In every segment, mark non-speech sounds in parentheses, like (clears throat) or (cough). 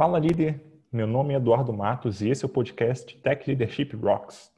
Fala líder, meu nome é Eduardo Matos e esse é o podcast Tech Leadership Rocks.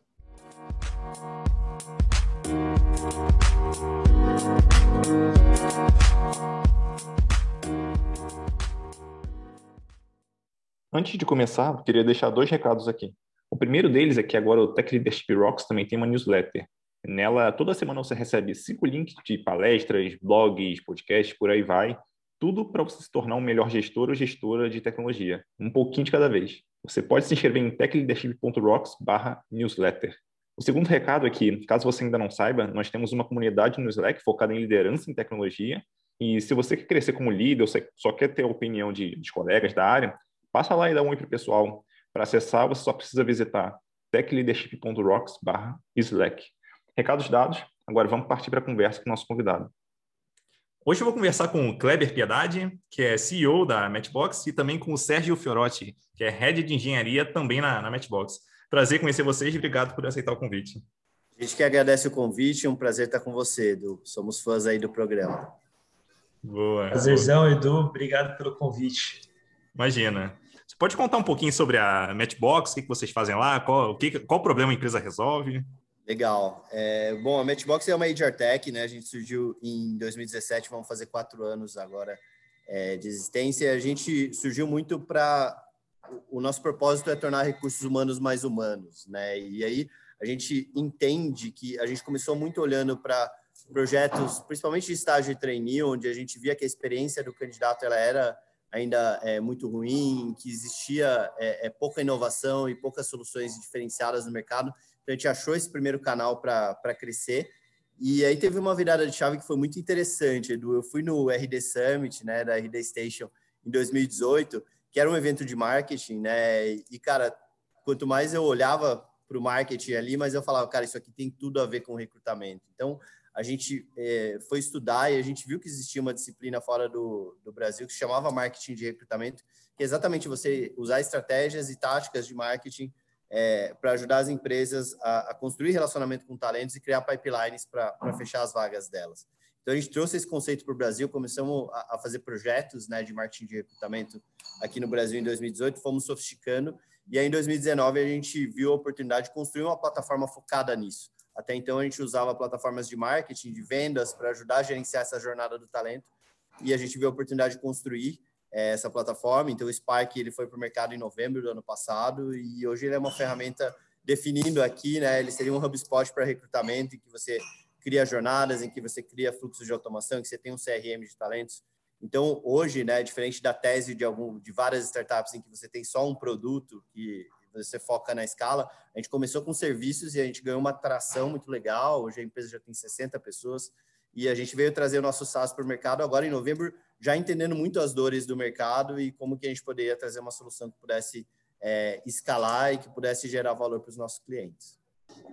Antes de começar, eu queria deixar dois recados aqui. O primeiro deles é que agora o Tech Leadership Rocks também tem uma newsletter. Nela, toda semana você recebe cinco links de palestras, blogs, podcasts, por aí vai, tudo para você se tornar um melhor gestor ou gestora de tecnologia, um pouquinho de cada vez. Você pode se inscrever em techleadership.rocks/newsletter. O segundo recado é que, caso você ainda não saiba, nós temos uma comunidade no Slack focada em liderança em tecnologia. E se você quer crescer como líder ou só quer ter a opinião de, de colegas da área, passa lá e dá um oi para o pessoal. Para acessar, você só precisa visitar techleadership.rocks/slack. Recados dados, agora vamos partir para a conversa com o nosso convidado. Hoje eu vou conversar com o Kleber Piedade, que é CEO da Matchbox, e também com o Sérgio Fiorotti, que é Head de Engenharia também na, na Matchbox. Prazer conhecer vocês e obrigado por aceitar o convite. A gente que agradece o convite, é um prazer estar com você, Edu. Somos fãs aí do programa. Boa. Prazerzão, Edu. Obrigado pelo convite. Imagina. Você pode contar um pouquinho sobre a Matchbox, o que vocês fazem lá, qual, o que, qual problema a empresa resolve? Legal. É, bom, a Matchbox é uma HR Tech, né? A gente surgiu em 2017, vamos fazer quatro anos agora é, de existência. A gente surgiu muito para o nosso propósito é tornar recursos humanos mais humanos, né? E aí a gente entende que a gente começou muito olhando para projetos, principalmente de estágio e trainee, onde a gente via que a experiência do candidato ela era ainda é, muito ruim, que existia é, é, pouca inovação e poucas soluções diferenciadas no mercado. A gente achou esse primeiro canal para crescer. E aí teve uma virada de chave que foi muito interessante, Edu. Eu fui no RD Summit, né, da RD Station, em 2018, que era um evento de marketing, né? E, cara, quanto mais eu olhava para o marketing ali, mas eu falava, cara, isso aqui tem tudo a ver com recrutamento. Então, a gente é, foi estudar e a gente viu que existia uma disciplina fora do, do Brasil que se chamava marketing de recrutamento, que é exatamente você usar estratégias e táticas de marketing é, para ajudar as empresas a, a, construir relacionamento com talentos e criar pipelines para fechar as vagas delas. Então, a gente trouxe esse conceito para o Brasil, começamos a, a, fazer projetos né, de marketing de recrutamento aqui no Brasil em 2018, fomos sofisticando, e aí em 2019 a gente viu a oportunidade de construir uma plataforma focada nisso. Até então, a gente usava plataformas de marketing, de vendas, para ajudar a gerenciar essa jornada do talento, e a gente viu a oportunidade de construir essa plataforma. Então, o Spark ele foi para o mercado em novembro do ano passado e hoje ele é uma ferramenta definindo aqui, né? Ele seria um HubSpot para recrutamento em que você cria jornadas, em que você cria fluxos de automação, em que você tem um CRM de talentos. Então, hoje, né, diferente da tese de algum de várias startups em que você tem só um produto que você foca na escala, a gente começou com serviços e a gente ganhou uma atração muito legal. Hoje a empresa já tem 60 pessoas e a gente veio trazer o nosso SaaS para o mercado agora em novembro já entendendo muito as dores do mercado e como que a gente poderia trazer uma solução que pudesse é, escalar e que pudesse gerar valor para os nossos clientes.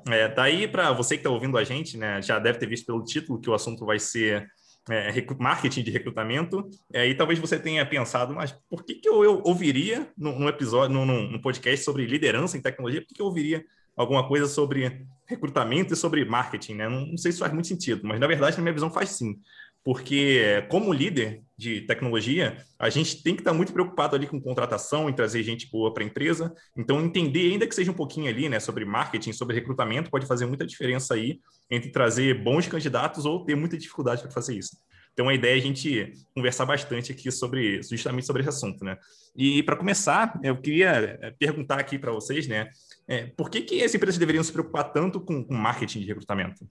É, daí para você que está ouvindo a gente, né, já deve ter visto pelo título que o assunto vai ser é, marketing de recrutamento, é, e talvez você tenha pensado, mas por que, que eu, eu ouviria num, episódio, num, num, podcast sobre liderança em tecnologia, por que, que eu ouviria alguma coisa sobre recrutamento e sobre marketing? Né? Não, não sei se faz muito sentido, mas na verdade, na minha visão, faz sim porque como líder de tecnologia, a gente tem que estar muito preocupado ali com contratação, em trazer gente boa para a empresa. Então, entender, ainda que seja um pouquinho ali, né, sobre marketing, sobre recrutamento, pode fazer muita diferença aí entre trazer bons candidatos ou ter muita dificuldade para fazer isso. Então, a ideia é a gente conversar bastante aqui sobre justamente sobre esse assunto, né? E para começar, eu queria eh, perguntar aqui para vocês, né, é, por que que as empresas deveriam se preocupar tanto com, com marketing de recrutamento?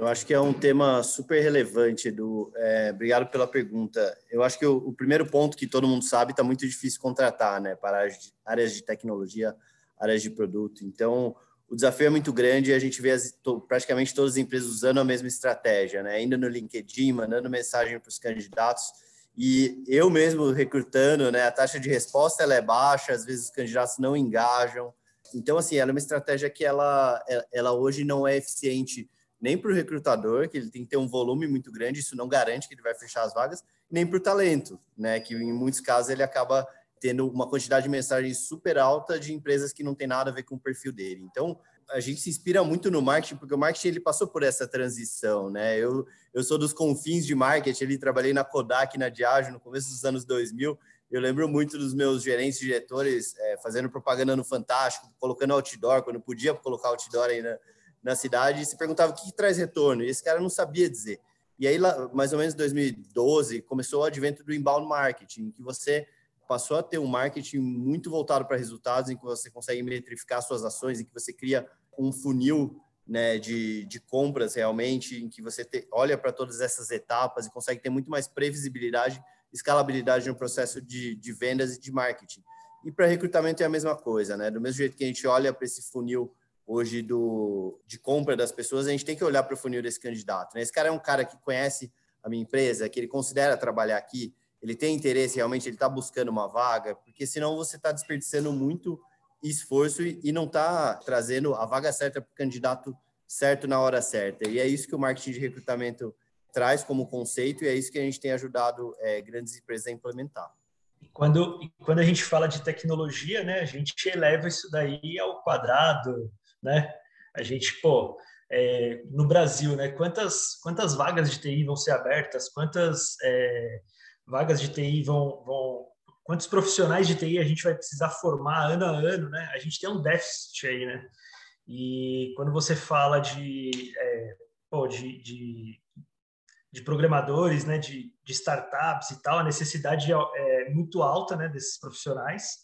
Eu acho que é um tema super relevante, Edu. É, obrigado pela pergunta. Eu acho que o, o primeiro ponto que todo mundo sabe está muito difícil contratar, né? Para áreas de tecnologia, áreas de produto. Então, o desafio é muito grande e a gente vê as, to, praticamente todas as empresas usando a mesma estratégia, né? Indo no LinkedIn, mandando mensagem para os candidatos. E eu mesmo recrutando, né? A taxa de resposta ela é baixa, às vezes os candidatos não engajam. Então, assim, ela é uma estratégia que ela, ela hoje não é eficiente nem para o recrutador, que ele tem que ter um volume muito grande, isso não garante que ele vai fechar as vagas, nem para o talento, né? Que em muitos casos ele acaba tendo uma quantidade de mensagens super alta de empresas que não tem nada a ver com o perfil dele. Então, a gente se inspira muito no marketing, porque o marketing ele passou por essa transição, né? Eu, eu sou dos confins de marketing, ali trabalhei na Kodak, na Diageo, no começo dos anos 2000, eu lembro muito dos meus gerentes diretores é, fazendo propaganda no Fantástico, colocando outdoor, quando podia colocar outdoor aí na, na cidade, e se perguntava o que, que, traz retorno, e esse cara não sabia dizer. E aí, lá, mais ou menos em 2012, começou o advento do inbound marketing, que você passou a ter um marketing muito voltado para resultados, em que você consegue metrificar suas ações, em que você cria um funil né, de, de compras realmente, em que você te, olha para todas essas etapas e consegue ter muito mais previsibilidade escalabilidade no processo de, de vendas e de marketing. E para recrutamento é a mesma coisa, né? Do mesmo jeito que a gente olha para esse funil hoje do, de compra das pessoas, a gente tem que olhar para o funil desse candidato. Né? Esse cara é um cara que conhece a minha empresa, que ele considera trabalhar aqui, ele tem interesse realmente, ele está buscando uma vaga, porque senão você está desperdiçando muito esforço e, e não está trazendo a vaga certa para o candidato certo na hora certa. E é isso que o marketing de recrutamento traz como conceito e é isso que a gente tem ajudado é, grandes empresas a implementar. Quando, quando a gente fala de tecnologia, né, a gente eleva isso daí ao quadrado, né? A gente, pô, é, no Brasil, né, quantas, quantas vagas de TI vão ser abertas, quantas é, vagas de TI vão, vão, quantos profissionais de TI a gente vai precisar formar ano a ano, né? A gente tem um déficit aí, né? E quando você fala de, é, pô, de, de de programadores, né, de, de, startups e tal, a necessidade é, é muito alta, né, desses profissionais,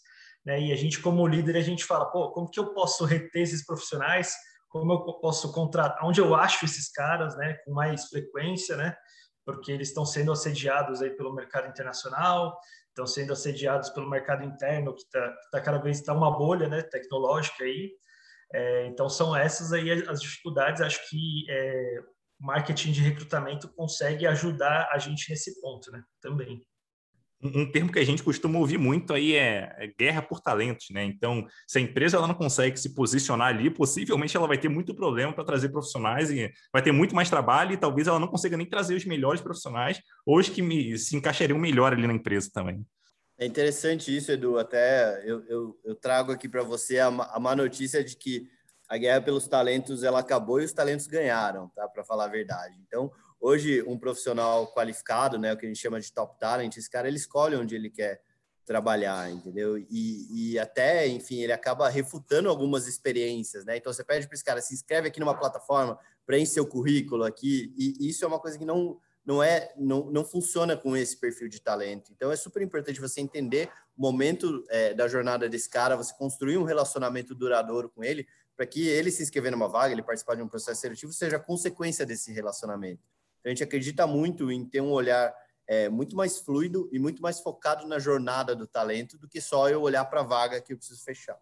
né, e a gente como líder a gente fala, pô, como que eu posso reter esses profissionais? Como eu posso contratar? Onde eu acho esses caras, né, com mais frequência, né? Porque eles estão sendo assediados aí pelo mercado internacional, estão sendo assediados pelo mercado interno que está tá cada vez está uma bolha, né, tecnológica aí. É, então são essas aí as dificuldades. Acho que é, marketing de recrutamento consegue ajudar a gente nesse ponto, né? Também. Um termo que a gente costuma ouvir muito aí é, é, guerra por talentos, né? Então, se a empresa ela não consegue se posicionar ali, possivelmente ela vai ter muito problema para trazer profissionais e vai ter muito mais trabalho e talvez ela não consiga nem trazer os melhores profissionais ou os que me, se encaixariam melhor ali na empresa também. É interessante isso, Edu. Até eu, eu, eu trago aqui para você a, a má notícia de que a guerra pelos talentos ela acabou e os talentos ganharam, tá? Para falar a verdade. Então, hoje um profissional qualificado, né, o que a gente chama de top talent, esse cara ele escolhe onde ele quer trabalhar, entendeu? E, e até, enfim, ele acaba refutando algumas experiências, né? Então você pede para esse cara se inscreve aqui numa plataforma, preenche seu currículo aqui, e isso é uma coisa que não não é não, não funciona com esse perfil de talento. Então é super importante você entender o momento é, da jornada desse cara, você construir um relacionamento duradouro com ele, para que ele se inscrever numa vaga, ele participar de um processo seletivo, seja consequência desse relacionamento. A gente acredita muito em ter um olhar é, muito mais fluido e muito mais focado na jornada do talento do que só eu olhar para a vaga que eu preciso fechar.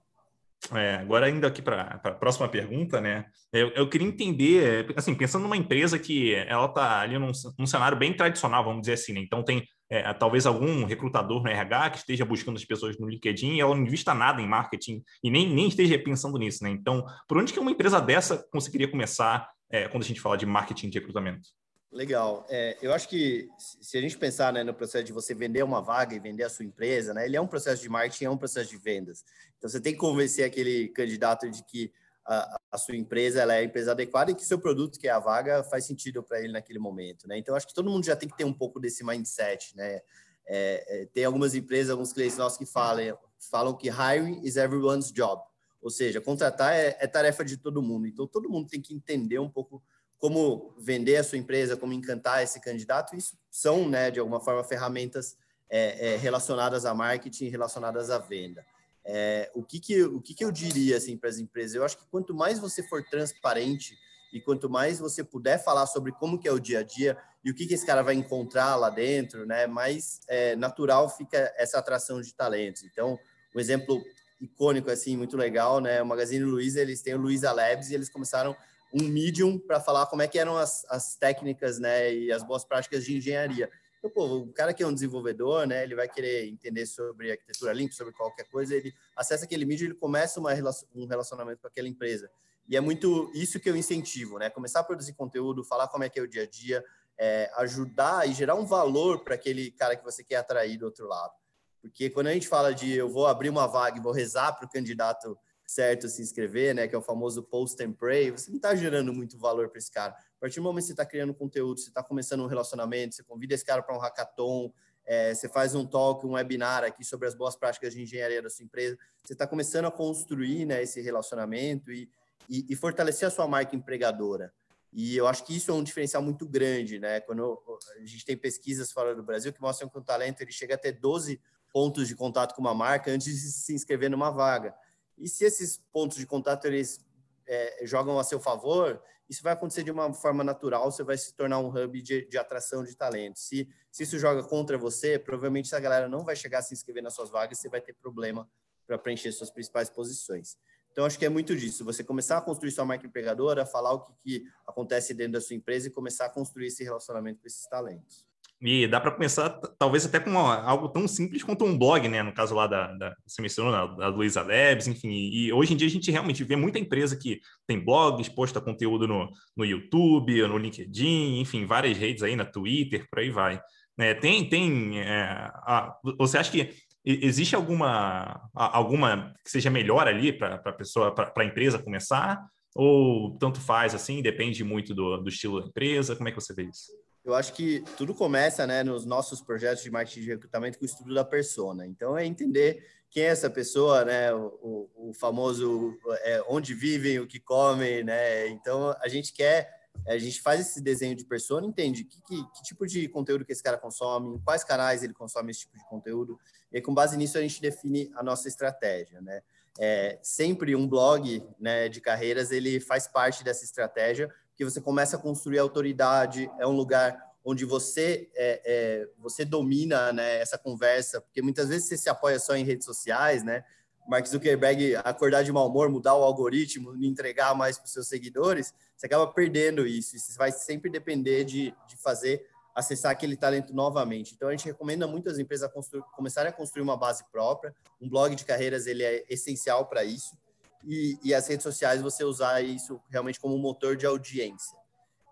É, agora, indo aqui para a próxima pergunta, né? Eu, eu, queria entender, assim, pensando numa empresa que ela está ali num, num, cenário bem tradicional, vamos dizer assim, né? Então, tem é, talvez algum recrutador no RH que esteja buscando as pessoas no LinkedIn e ela não invista nada em marketing e nem, nem esteja pensando nisso, né? Então, por onde que uma empresa dessa conseguiria começar é, quando a gente fala de marketing de recrutamento? Legal. É, eu acho que se a gente pensar né, no processo de você vender uma vaga e vender a sua empresa, né, ele é um processo de marketing, é um processo de vendas. Então, você tem que convencer aquele candidato de que a, a sua empresa ela é a empresa adequada e que seu produto, que é a vaga, faz sentido para ele naquele momento. Né? Então, acho que todo mundo já tem que ter um pouco desse mindset. Né? É, é, tem algumas empresas, alguns clientes nossos que falam, falam que hiring is everyone's job. Ou seja, contratar é, é tarefa de todo mundo. Então, todo mundo tem que entender um pouco como vender a sua empresa, como encantar esse candidato, isso são, né, de alguma forma, ferramentas é, é, relacionadas a marketing, relacionadas à venda. É, o que que, o que que eu diria, assim, para as empresas? Eu acho que quanto mais você for transparente e quanto mais você puder falar sobre como que é o dia a dia e o que que esse cara vai encontrar lá dentro, né, mais é, natural fica essa atração de talentos. Então, um exemplo icônico, assim, muito legal, né, o Magazine Luiza, eles têm o Luiza Labs e eles começaram um medium para falar como é que eram as, as técnicas, né, e as boas práticas de engenharia. Então, pô, o cara que é um desenvolvedor, né, ele vai querer entender sobre arquitetura limpa, sobre qualquer coisa, ele acessa aquele medium, ele começa uma, um relacionamento com aquela empresa. E é muito isso que eu incentivo, né, começar a produzir conteúdo, falar como é que é o dia a dia, é, ajudar e gerar um valor para aquele cara que você quer atrair do outro lado. Porque quando a gente fala de eu vou abrir uma vaga e vou rezar para o candidato certo se inscrever, né, que é o famoso post and pray, você não está gerando muito valor para esse cara. A partir do momento que você está criando conteúdo, você está começando um relacionamento, você convida esse cara para um hackathon, é, você faz um talk, um webinar aqui sobre as boas práticas de engenharia da sua empresa, você está começando a construir né, esse relacionamento e, e, e, fortalecer a sua marca empregadora. E eu acho que isso é um diferencial muito grande, né? Quando a gente tem pesquisas fora do Brasil que mostram que o talento ele chega a ter 12 pontos de contato com uma marca antes de se inscrever numa vaga. E se esses pontos de contato eles é, jogam a seu favor, isso vai acontecer de uma forma natural, você vai se tornar um hub de, de atração de talentos. Se, se isso joga contra você, provavelmente essa galera não vai chegar a se inscrever nas suas vagas, você vai ter problema para preencher suas principais posições. Então, acho que é muito disso. Você começar a construir sua marca empregadora, falar o que, que acontece dentro da sua empresa e começar a construir esse relacionamento com esses talentos. E dá para começar, talvez até com uma, algo tão simples quanto um blog, né? No caso lá da, da você mencionou, da, da Luiza Labs, enfim. E hoje em dia a gente realmente vê muita empresa que tem blogs, posta conteúdo no, no YouTube, no LinkedIn, enfim, várias redes aí, na Twitter, por aí vai. É, tem, tem. É, a, você acha que existe alguma, alguma que seja melhor ali para a pessoa, para a empresa começar? Ou tanto faz assim, depende muito do, do estilo da empresa? Como é que você vê isso? Eu acho que tudo começa né, nos nossos projetos de marketing de recrutamento com o estudo da persona. Então, é entender quem é essa pessoa, né, o, o famoso é, onde vivem, o que comem, né? Então, a gente quer, a gente faz esse desenho de persona, entende que, que, que tipo de conteúdo que esse cara consome, em quais canais ele consome esse tipo de conteúdo, e com base nisso a gente define a nossa estratégia, né? É, sempre um blog né, de carreiras ele faz parte dessa estratégia que você começa a construir autoridade, é um lugar onde você é, é, você domina né, essa conversa, porque muitas vezes você se apoia só em redes sociais, né? Mark Zuckerberg acordar de mau humor, mudar o algoritmo, entregar mais para os seus seguidores, você acaba perdendo isso. Você vai sempre depender de, de fazer acessar aquele talento novamente. Então a gente recomenda muito as empresas a começarem a construir uma base própria. Um blog de carreiras ele é essencial para isso e, e as redes sociais você usar isso realmente como motor de audiência.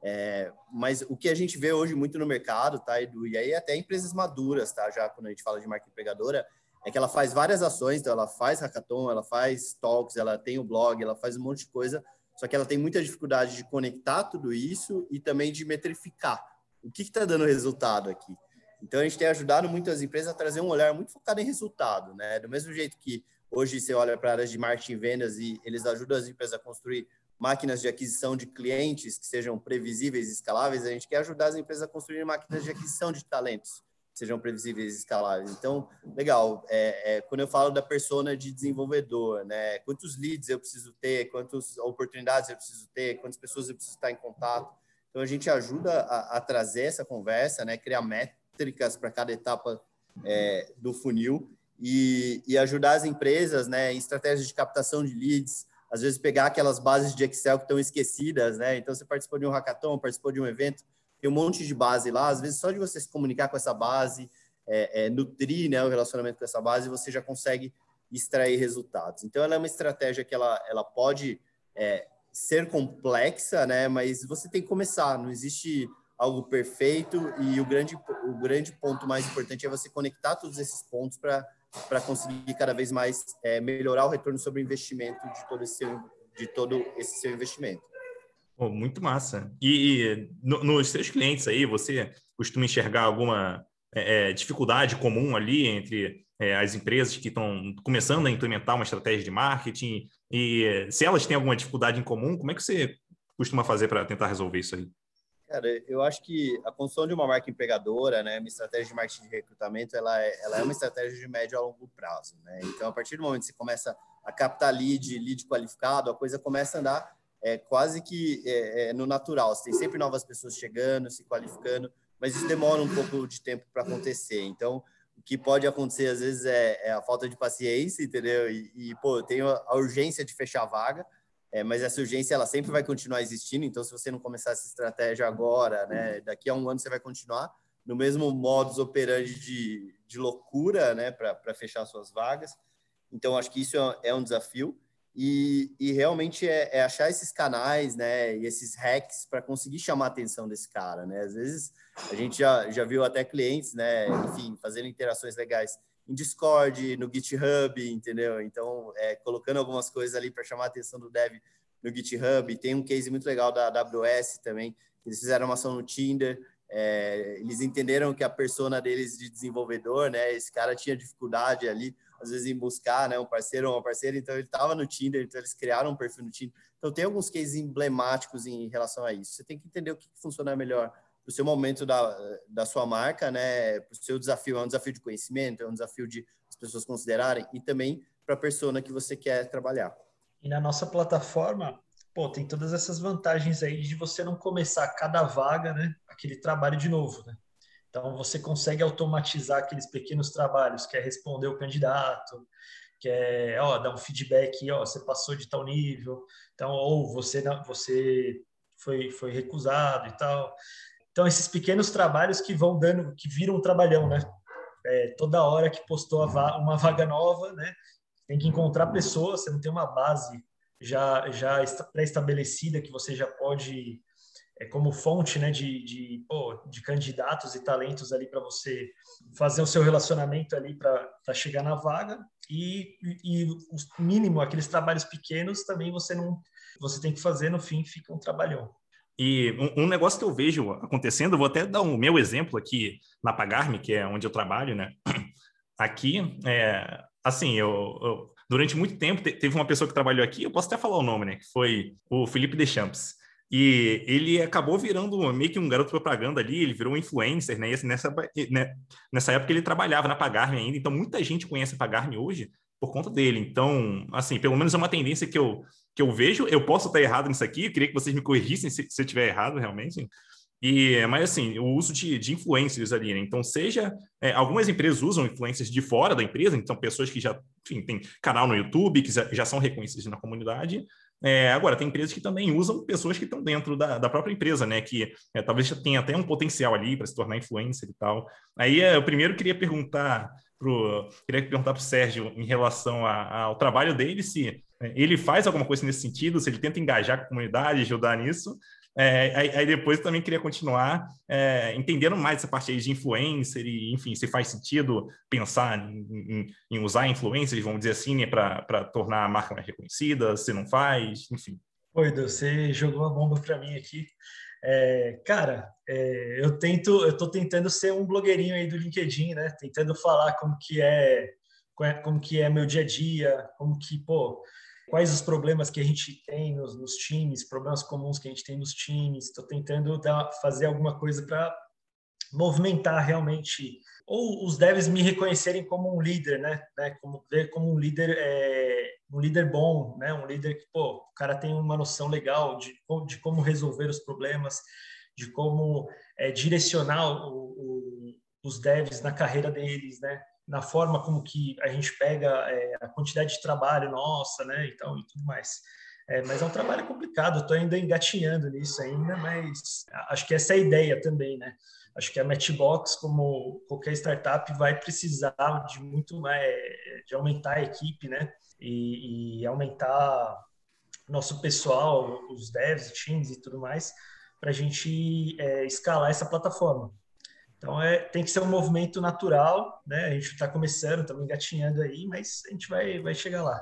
É, mas o que a gente vê hoje muito no mercado, tá, Edu? E aí até empresas maduras, tá? Já quando a gente fala de marca empregadora, é que ela faz várias ações, então ela faz hackathon, ela faz talks, ela tem o blog, ela faz um monte de coisa, só que ela tem muita dificuldade de conectar tudo isso e também de metrificar o que está dando resultado aqui. Então a gente tem ajudado muitas empresas a trazer um olhar muito focado em resultado, né? Do mesmo jeito que Hoje você olha para áreas de marketing e vendas e eles ajudam as empresas a construir máquinas de aquisição de clientes que sejam previsíveis e escaláveis. A gente quer ajudar as empresas a construir máquinas de aquisição de talentos que sejam previsíveis e escaláveis. Então, legal. É, é, quando eu falo da persona de desenvolvedor, né? Quantos leads eu preciso ter? Quantas oportunidades eu preciso ter? Quantas pessoas eu preciso estar em contato? Então, a gente ajuda a, a trazer essa conversa, né? Criar métricas para cada etapa é, do funil e, e ajudar as empresas né, em estratégias de captação de leads, às vezes pegar aquelas bases de Excel que estão esquecidas, né? Então, você participou de um hackathon, participou de um evento, tem um monte de base lá, às vezes só de você se comunicar com essa base, é, é, nutrir né, o relacionamento com essa base, você já consegue extrair resultados. Então, ela é uma estratégia que ela, ela pode é, ser complexa, né? Mas você tem que começar, não existe algo perfeito e o grande, o grande ponto mais importante é você conectar todos esses pontos para para conseguir cada vez mais é, melhorar o retorno sobre o investimento de todo esse seu, de todo esse seu investimento. Oh, muito massa. E, e no, nos seus clientes aí, você costuma enxergar alguma é, é, dificuldade comum ali entre é, as empresas que estão começando a implementar uma estratégia de marketing? E se elas têm alguma dificuldade em comum, como é que você costuma fazer para tentar resolver isso aí? Cara, eu acho que a construção de uma marca empregadora, né, uma estratégia de marketing de recrutamento, ela é, ela é uma estratégia de médio a longo prazo, né? Então, a partir do momento que você começa a captar lead, lead qualificado, a coisa começa a andar é, quase que é, é, no natural. Você tem sempre novas pessoas chegando, se qualificando, mas isso demora um pouco de tempo para acontecer. Então, o que pode acontecer às vezes é, é a falta de paciência, entendeu? E, e pô, eu tenho a urgência de fechar a vaga, é, mas essa urgência ela sempre vai continuar existindo. Então, se você não começar essa estratégia agora, né, daqui a um ano você vai continuar no mesmo modus operandi de, de loucura, né, para fechar suas vagas. Então, acho que isso é, é um desafio. E, e realmente é, é, achar esses canais, né, e esses hacks para conseguir chamar a atenção desse cara, né? Às vezes a gente já, já viu até clientes, né, enfim, fazendo interações legais em Discord, no GitHub, entendeu? Então, é, colocando algumas coisas ali para chamar a atenção do dev no GitHub. Tem um case muito legal da AWS também, eles fizeram uma ação no Tinder, é, eles entenderam que a persona deles de desenvolvedor, né? Esse cara tinha dificuldade ali, às vezes, em buscar né, um parceiro ou uma parceira, então ele estava no Tinder, então eles criaram um perfil no Tinder. Então tem alguns cases emblemáticos em relação a isso. Você tem que entender o que funciona melhor para o seu momento da, da sua marca, né? Para o seu desafio, é um desafio de conhecimento, é um desafio de as pessoas considerarem e também para a persona que você quer trabalhar. E na nossa plataforma, pô, tem todas essas vantagens aí de você não começar cada vaga, né, aquele trabalho de novo, né? Então você consegue automatizar aqueles pequenos trabalhos, que é responder o candidato, que é, ó, dar um feedback, ó, você passou de tal nível, então ou você você foi foi recusado e tal. Então esses pequenos trabalhos que vão dando, que viram um trabalhão, né? É, toda hora que postou uma vaga nova, né? Tem que encontrar pessoas, você não tem uma base já, já pré-estabelecida que você já pode, é, como fonte né, de, de, pô, de candidatos e talentos ali para você fazer o seu relacionamento ali para chegar na vaga. E, e, o mínimo, aqueles trabalhos pequenos, também você não você tem que fazer, no fim fica um trabalhão. E um, um, negócio que eu vejo acontecendo, vou até dar o meu exemplo aqui na Pagarme, que é onde eu trabalho, né? (clears throat) Aqui, é, assim, eu, eu durante muito tempo, teve uma pessoa que trabalhou aqui, eu posso até falar o nome, né? Que foi o Felipe Deschamps. E ele acabou virando meio que um garoto propaganda ali, ele virou um influencer, né? E nessa, né? nessa época ele trabalhava na Pagarme ainda, então muita gente conhece a Pagarme hoje por conta dele. Então, assim, pelo menos é uma tendência que eu, que eu vejo. Eu posso estar errado nisso aqui, eu queria que vocês me corrigissem se, se eu estiver errado realmente. E, mas assim, o uso de, de influencers ali, né? Então, seja. É, algumas empresas usam influencers de fora da empresa, então pessoas que já enfim, têm canal no YouTube, que já, já são reconhecidas na comunidade. É, agora, tem empresas que também usam pessoas que estão dentro da, da própria empresa, né? Que é, talvez tenha até um potencial ali para se tornar influencer e tal. Aí é, eu primeiro queria perguntar pro, queria perguntar para o Sérgio em relação a, ao trabalho dele, se é, ele faz alguma coisa nesse sentido, se ele tenta engajar com a comunidade, ajudar nisso, é, aí, aí, depois também queria continuar é, entendendo mais essa parte aí de influencer e, enfim, se faz sentido pensar em, em, em usar influencers, vamos dizer assim, né, para tornar a marca mais reconhecida, se não faz, enfim. Oi, você jogou a bomba para mim aqui. É, cara, é, eu tento, eu tô tentando ser um blogueirinho aí do LinkedIn, né? Tentando falar como que é, como que é meu dia a dia, como que, pô, quais os problemas que a gente tem nos, nos times, problemas comuns que a gente tem nos times. Estou tentando dar, fazer alguma coisa para movimentar realmente ou os devs me reconhecerem como um líder, né? né? Como ver como um líder é, um líder bom, né? Um líder que pô, o cara tem uma noção legal de, de como resolver os problemas, de como é, direcionar o, o, os devs na carreira deles, né? na forma como que a gente pega é, a quantidade de trabalho nossa, né, então, e tudo mais. É, mas é um trabalho complicado, estou ainda engatinhando nisso ainda, mas acho que essa é a ideia também, né? Acho que a Matchbox, como qualquer startup, vai precisar de muito mais, de aumentar a equipe, né? E, e aumentar nosso pessoal, os devs, times e tudo mais, para a gente é, escalar essa plataforma. Então é, tem que ser um movimento natural, né? A gente está começando, estamos engatinhando aí, mas a gente vai, vai chegar lá.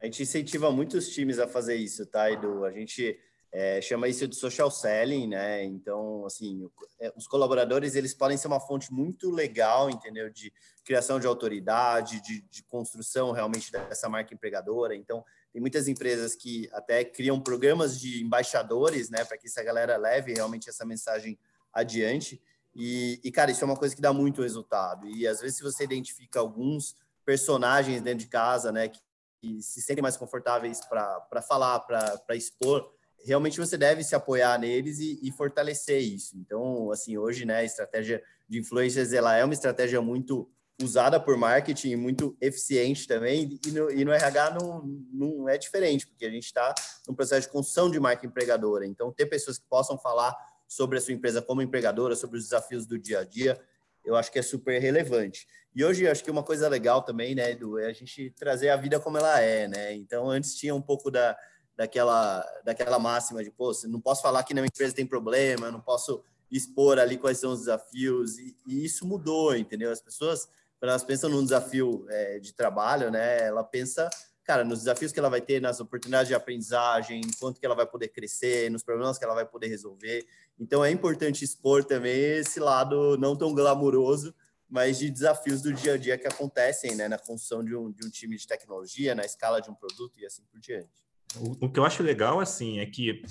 A gente incentiva muitos times a fazer isso, tá, Edu? A gente é, chama isso de social selling, né? Então, assim, é, os colaboradores eles podem ser uma fonte muito legal, entendeu? De criação de autoridade, de, de construção realmente dessa marca empregadora. Então, tem muitas empresas que até criam programas de embaixadores, né? Para que essa galera leve realmente essa mensagem adiante. E, e, cara, isso é uma coisa que dá muito resultado. E às vezes, se você identifica alguns personagens dentro de casa, né, que, que se sentem mais confortáveis para falar, para expor, realmente você deve se apoiar neles e, e, fortalecer isso. Então, assim, hoje, né, a estratégia de influencers, ela é uma estratégia muito usada por marketing, muito eficiente também, e no, e no RH não, não é diferente, porque a gente está num processo de construção de marca empregadora. Então, ter pessoas que possam falar sobre a sua empresa como empregadora, sobre os desafios do dia a dia, eu acho que é super relevante. E hoje acho que uma coisa legal também, né, Edu, é a gente trazer a vida como ela é, né? Então antes tinha um pouco da, daquela, daquela máxima de, pô, não posso falar que na minha empresa tem problema, não posso expor ali quais são os desafios, e, e isso mudou, entendeu? As pessoas, quando elas pensam num desafio é, de trabalho, né, ela pensa cara, nos desafios que ela vai ter, nas oportunidades de aprendizagem, quanto que ela vai poder crescer, nos problemas que ela vai poder resolver. Então é importante expor também esse lado não tão glamuroso, mas de desafios do dia a dia que acontecem, né, na construção de um, de um time de tecnologia, na escala de um produto e assim por diante. O, que eu acho legal, assim, é que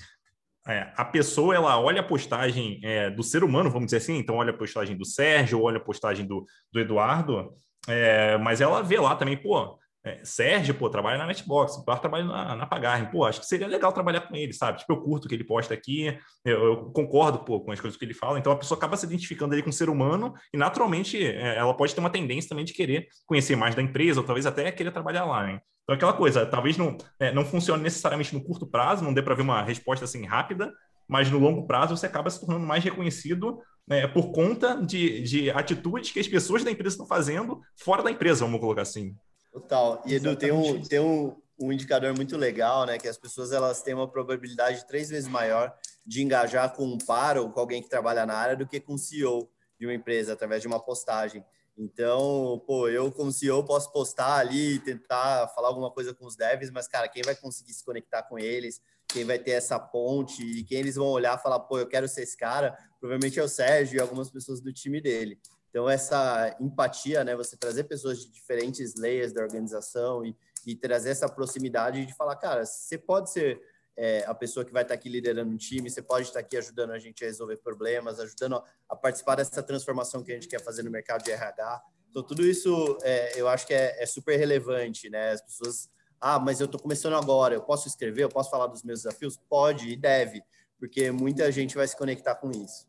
é, a pessoa ela olha a postagem é, do ser humano, vamos dizer assim, então olha a postagem do Sérgio, olha a postagem do, do Eduardo, é, mas ela vê lá também, pô, é, Sérgio, pô, trabalha na Netbox, o Eduardo trabalha na, na Pagarem, pô, acho que seria legal trabalhar com ele, sabe? Tipo, eu curto o que ele posta aqui, eu, eu, concordo, pô, com as coisas que ele fala, então a pessoa acaba se identificando ali com o ser humano e naturalmente é, ela pode ter uma tendência também de querer conhecer mais da empresa, ou talvez até querer trabalhar lá, né? Então, aquela coisa, talvez não, é, não funcione necessariamente no curto prazo, não dê para ver uma resposta assim rápida, mas no longo prazo você acaba se tornando mais reconhecido né, por conta de, de atitudes que as pessoas da empresa estão fazendo fora da empresa, vamos colocar assim. Total. E Edu, tem, um, tem um, um indicador muito legal, né? Que as pessoas elas têm uma probabilidade três vezes maior de engajar com um par ou com alguém que trabalha na área do que com o CEO de uma empresa através de uma postagem. Então, pô, eu como CEO posso postar ali, tentar falar alguma coisa com os devs, mas cara, quem vai conseguir se conectar com eles, quem vai ter essa ponte e quem eles vão olhar e falar, pô, eu quero ser esse cara, provavelmente é o Sérgio e algumas pessoas do time dele. Então, essa empatia, né, você trazer pessoas de diferentes layers da organização e, e trazer essa proximidade de falar, cara, você pode ser é, a pessoa que vai estar aqui liderando um time, você pode estar aqui ajudando a gente a resolver problemas, ajudando a participar dessa transformação que a gente quer fazer no mercado de RH. Então, tudo isso é, eu acho que é, é, super relevante, né? As pessoas, ah, mas eu estou começando agora, eu posso escrever, eu posso falar dos meus desafios? Pode e deve, porque muita gente vai se conectar com isso.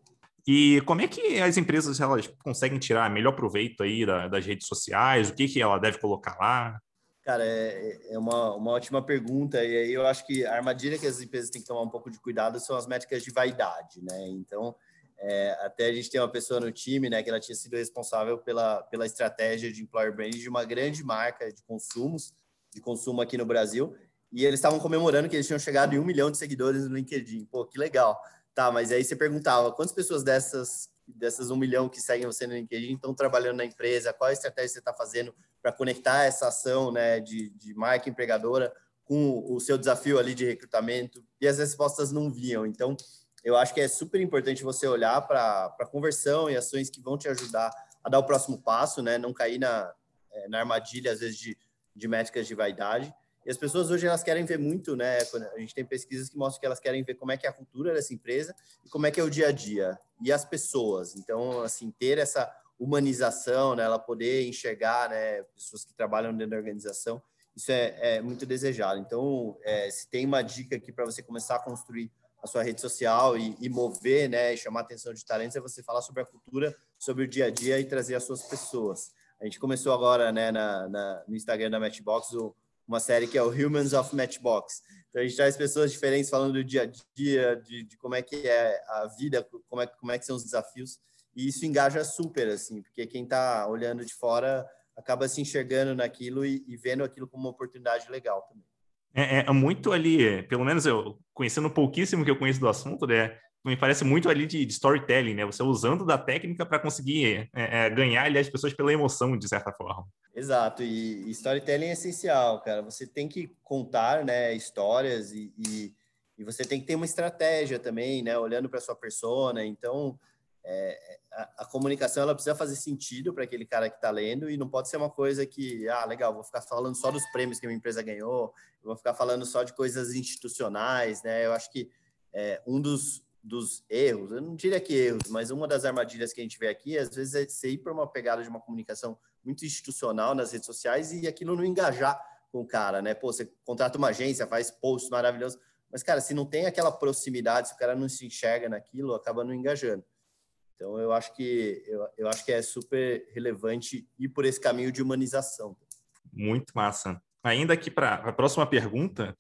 E como é que as empresas elas conseguem tirar melhor proveito aí das redes sociais? O que, que ela deve colocar lá? Cara, é, é uma, uma ótima pergunta. E aí eu acho que a armadilha que as empresas têm que tomar um pouco de cuidado são as métricas de vaidade, né? Então, é, até a gente tem uma pessoa no time, né, que ela tinha sido responsável pela, pela estratégia de employer branding de uma grande marca de consumos, de consumo aqui no Brasil. E eles estavam comemorando que eles tinham chegado em um milhão de seguidores no LinkedIn. Pô, que legal. Tá, mas aí você perguntava, quantas pessoas dessas dessas um milhão que seguem você no LinkedIn estão trabalhando na empresa? Qual estratégia você está fazendo para conectar essa ação né, de, de marca empregadora com o seu desafio ali de recrutamento? E as respostas não viam. Então, eu acho que é super importante você olhar para a conversão e ações que vão te ajudar a dar o próximo passo, né? Não cair na, é, na armadilha, às vezes, de, de métricas de vaidade. E as pessoas hoje elas querem ver muito, né? A gente tem pesquisas que mostram que elas querem ver como é que é a cultura dessa empresa e como é que é o dia a dia e as pessoas. Então, assim, ter essa humanização, né? Ela poder enxergar, né? Pessoas que trabalham dentro da organização, isso é, é muito desejado. Então, é, se tem uma dica aqui para você começar a construir a sua rede social e, e, mover, né? E chamar a atenção de talentos é você falar sobre a cultura, sobre o dia a dia e trazer as suas pessoas. A gente começou agora, né? Na, na no Instagram da Matchbox o uma série que é o Humans of Matchbox. Então a gente traz pessoas diferentes falando do dia a dia, de, de como é que é a vida, como é, como é que são os desafios. E isso engaja super, assim, porque quem está olhando de fora acaba se enxergando naquilo e, e, vendo aquilo como uma oportunidade legal também. É, é, é muito ali, pelo menos eu conhecendo pouquíssimo que eu conheço do assunto, né? Me parece muito ali de, de storytelling, né? Você usando da técnica para conseguir é, é, ganhar ali as pessoas pela emoção, de certa forma. Exato, e, storytelling é essencial, cara. Você tem que contar, né, histórias e, e, e você tem que ter uma estratégia também, né, olhando para sua persona. Então, é, a, a, comunicação ela precisa fazer sentido para aquele cara que está lendo e não pode ser uma coisa que, ah, legal, vou ficar falando só dos prêmios que a minha empresa ganhou, vou ficar falando só de coisas institucionais, né? Eu acho que é, um dos dos erros, eu não diria que erros, mas uma das armadilhas que a gente vê aqui, às vezes, é você ir para uma pegada de uma comunicação muito institucional nas redes sociais e aquilo não engajar com o cara, né? Pô, você contrata uma agência, faz posts maravilhosos, mas, cara, se não tem aquela proximidade, se o cara não se enxerga naquilo, acaba não engajando. Então, eu acho que eu, eu acho que é super relevante ir por esse caminho de humanização. Muito massa. Ainda aqui para a próxima pergunta,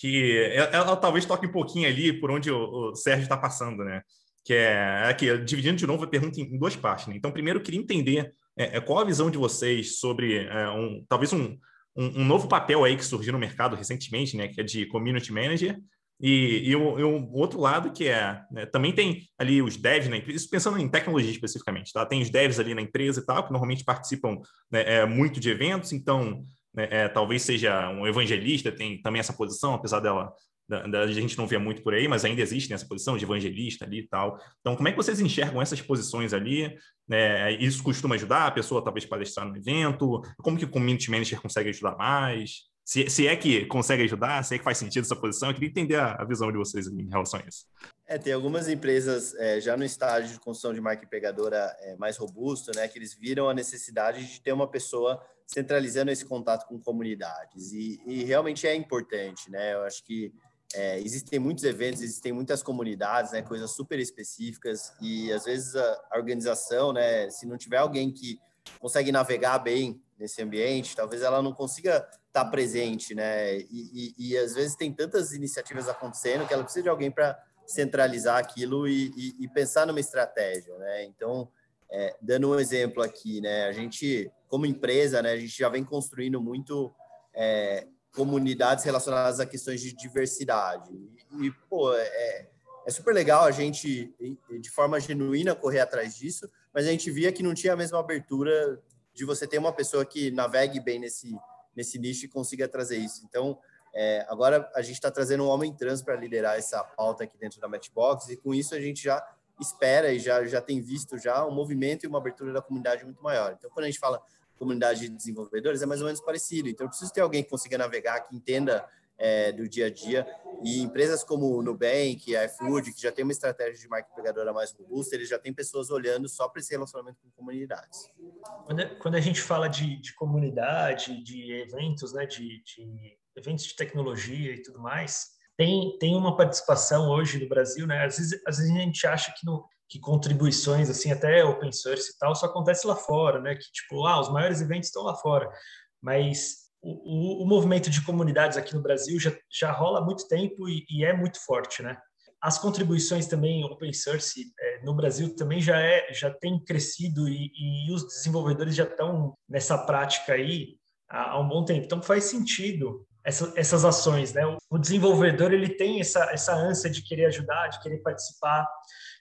que ela, ela, talvez toque um pouquinho ali por onde o, o Sérgio está passando, né? Que é aqui, dividindo de novo a pergunta em, duas partes. Né? Então, primeiro, eu queria entender é, é, qual a visão de vocês sobre é, um, talvez um, um, um, novo papel aí que surgiu no mercado recentemente, né? Que é de community manager. E, e, o, e o outro lado que é, né, também tem ali os devs na empresa, isso pensando em tecnologia especificamente, tá? Tem os devs ali na empresa e tal, que normalmente participam né, é, muito de eventos, então né, é, talvez seja um evangelista, tem também essa posição, apesar dela da, da, a gente não vê muito por aí, mas ainda existe nessa posição de evangelista ali e tal. Então, como é que vocês enxergam essas posições ali? É, isso costuma ajudar a pessoa, talvez, palestrar no evento? Como que o community manager consegue ajudar mais? Se, se é que consegue ajudar, se é que faz sentido essa posição, eu queria entender a, a visão de vocês em relação a isso. É, tem algumas empresas é, já no estágio de construção de marca empregadora é, mais robusto, né, que eles viram a necessidade de ter uma pessoa centralizando esse contato com comunidades e, e realmente é importante, né? Eu acho que é, existem muitos eventos, existem muitas comunidades, né, coisas super específicas e às vezes a, a organização, né, se não tiver alguém que consegue navegar bem nesse ambiente, talvez ela não consiga estar presente, né? E, e, e, às vezes tem tantas iniciativas acontecendo que ela precisa de alguém para centralizar aquilo e, e, pensar numa estratégia, né? Então, é, dando um exemplo aqui, né? A gente, como empresa, né? A gente já vem construindo muito é, comunidades relacionadas a questões de diversidade. E, pô, é, é super legal a gente, de forma genuína, correr atrás disso, mas a gente via que não tinha a mesma abertura de você ter uma pessoa que navegue bem nesse, nesse nicho e consiga trazer isso. Então, é, agora a gente está trazendo um homem trans para liderar essa pauta aqui dentro da Matchbox e com isso a gente já espera e já, já tem visto já um movimento e uma abertura da comunidade muito maior. Então, quando a gente fala comunidade de desenvolvedores é mais ou menos parecido. Então, eu preciso ter alguém que consiga navegar, que entenda é, do dia a dia. E empresas como Nubank, iFood, que já tem uma estratégia de marca empregadora mais robusta, eles já têm pessoas olhando só para esse relacionamento com comunidades. Quando, quando a gente fala de, de comunidade, de eventos, né, de, de, eventos de tecnologia e tudo mais, tem, tem uma participação hoje no Brasil, né? Às vezes, às vezes a gente acha que no, que contribuições, assim, até open source e tal, só acontece lá fora, né? Que, tipo, ah, os maiores eventos estão lá fora. Mas o, o, o movimento de comunidades aqui no Brasil já, já rola há muito tempo e, e é muito forte, né? As contribuições também open source é, no Brasil também já é já tem crescido e, e os desenvolvedores já estão nessa prática aí há, há um bom tempo. Então faz sentido essa, essas ações, né? O desenvolvedor ele tem essa, essa ânsia de querer ajudar, de querer participar,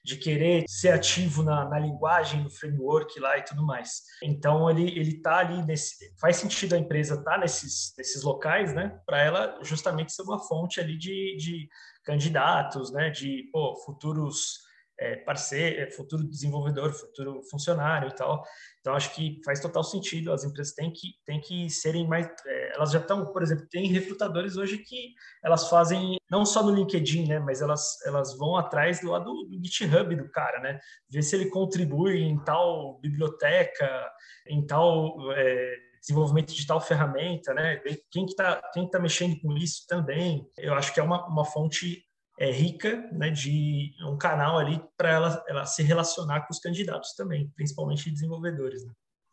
de querer ser ativo na, na linguagem, no framework lá e tudo mais. Então ele ele está ali nesse faz sentido a empresa estar tá nesses nesses locais, né? Para ela justamente ser uma fonte ali de, de candidatos, né? De pô, futuros é, parceiro, é, futuro desenvolvedor, futuro funcionário e tal. Então, acho que faz total sentido. As empresas têm que, têm que serem mais. É, elas já estão, por exemplo, tem recrutadores hoje que elas fazem, não só no LinkedIn, né, mas elas, elas vão atrás do lado do, GitHub do cara, né? Ver se ele contribui em tal biblioteca, em tal. É, desenvolvimento de tal ferramenta, né? Quem que está quem que tá mexendo com isso também. Eu acho que é uma, uma fonte é, rica né, de um canal ali para ela, ela se relacionar com os candidatos também, principalmente desenvolvedores. Né?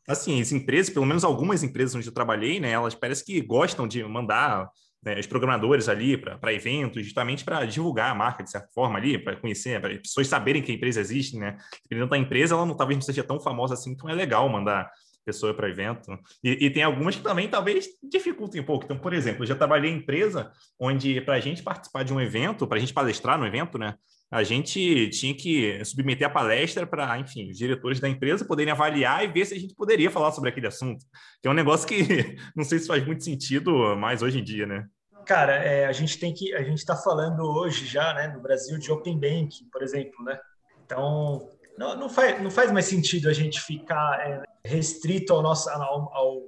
Assim, as empresas, pelo menos algumas empresas onde eu trabalhei, né, elas parecem que gostam de mandar né, os programadores ali para eventos, justamente para divulgar a marca de certa forma ali, para conhecer, para pessoas saberem que a empresa existe, né? Dependendo da empresa, ela não, talvez não seja tão famosa assim, então é legal mandar pessoa para evento. E, e, tem algumas que também talvez dificultem um pouco. Então, por exemplo, eu já trabalhei em empresa onde para a gente participar de um evento, para a gente palestrar no evento, né? A gente tinha que submeter a palestra para, enfim, os diretores da empresa poderem avaliar e ver se a gente poderia falar sobre aquele assunto. Que é um negócio que (laughs) não sei se faz muito sentido mais hoje em dia, né? Cara, é, a gente tem que a gente está falando hoje já, né, no Brasil de open banking, por exemplo, né? Então não, não, faz, não faz mais sentido a gente ficar é, restrito ao, nosso, ao, ao,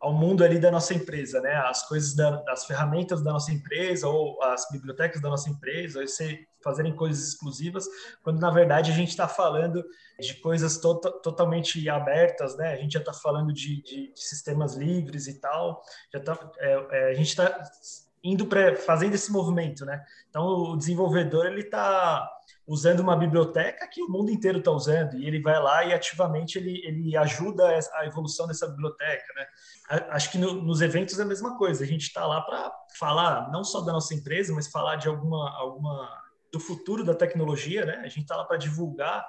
ao, mundo ali da nossa empresa, né? As coisas da, das ferramentas da nossa empresa ou as bibliotecas da nossa empresa, ou ser, fazerem coisas exclusivas, quando na verdade a gente está falando de coisas to totalmente abertas, né? A gente já está falando de, de, de, sistemas livres e tal, já tá, é, é, a gente está indo para fazendo esse movimento, né? Então o desenvolvedor ele está usando uma biblioteca que o mundo inteiro está usando e ele vai lá e ativamente ele, ele ajuda a evolução dessa biblioteca, né? Acho que no, nos eventos é a mesma coisa. A gente está lá para falar não só da nossa empresa, mas falar de alguma alguma do futuro da tecnologia, né? A gente está lá para divulgar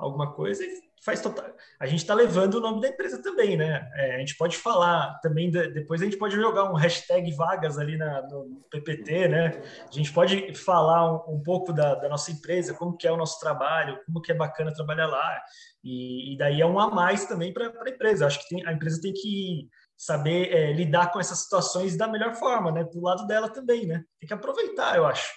alguma coisa e faz total. A gente está levando o nome da empresa também, né? É, a gente pode falar também, de, depois a gente pode jogar um hashtag vagas ali na, no PPT, né? A gente pode falar um, um pouco da, da, nossa empresa, como que é o nosso trabalho, como que é bacana trabalhar lá. E, e daí é um a mais também para a empresa. Acho que tem, a empresa tem que saber é, lidar com essas situações da melhor forma, né? Do lado dela também, né? Tem que aproveitar, eu acho.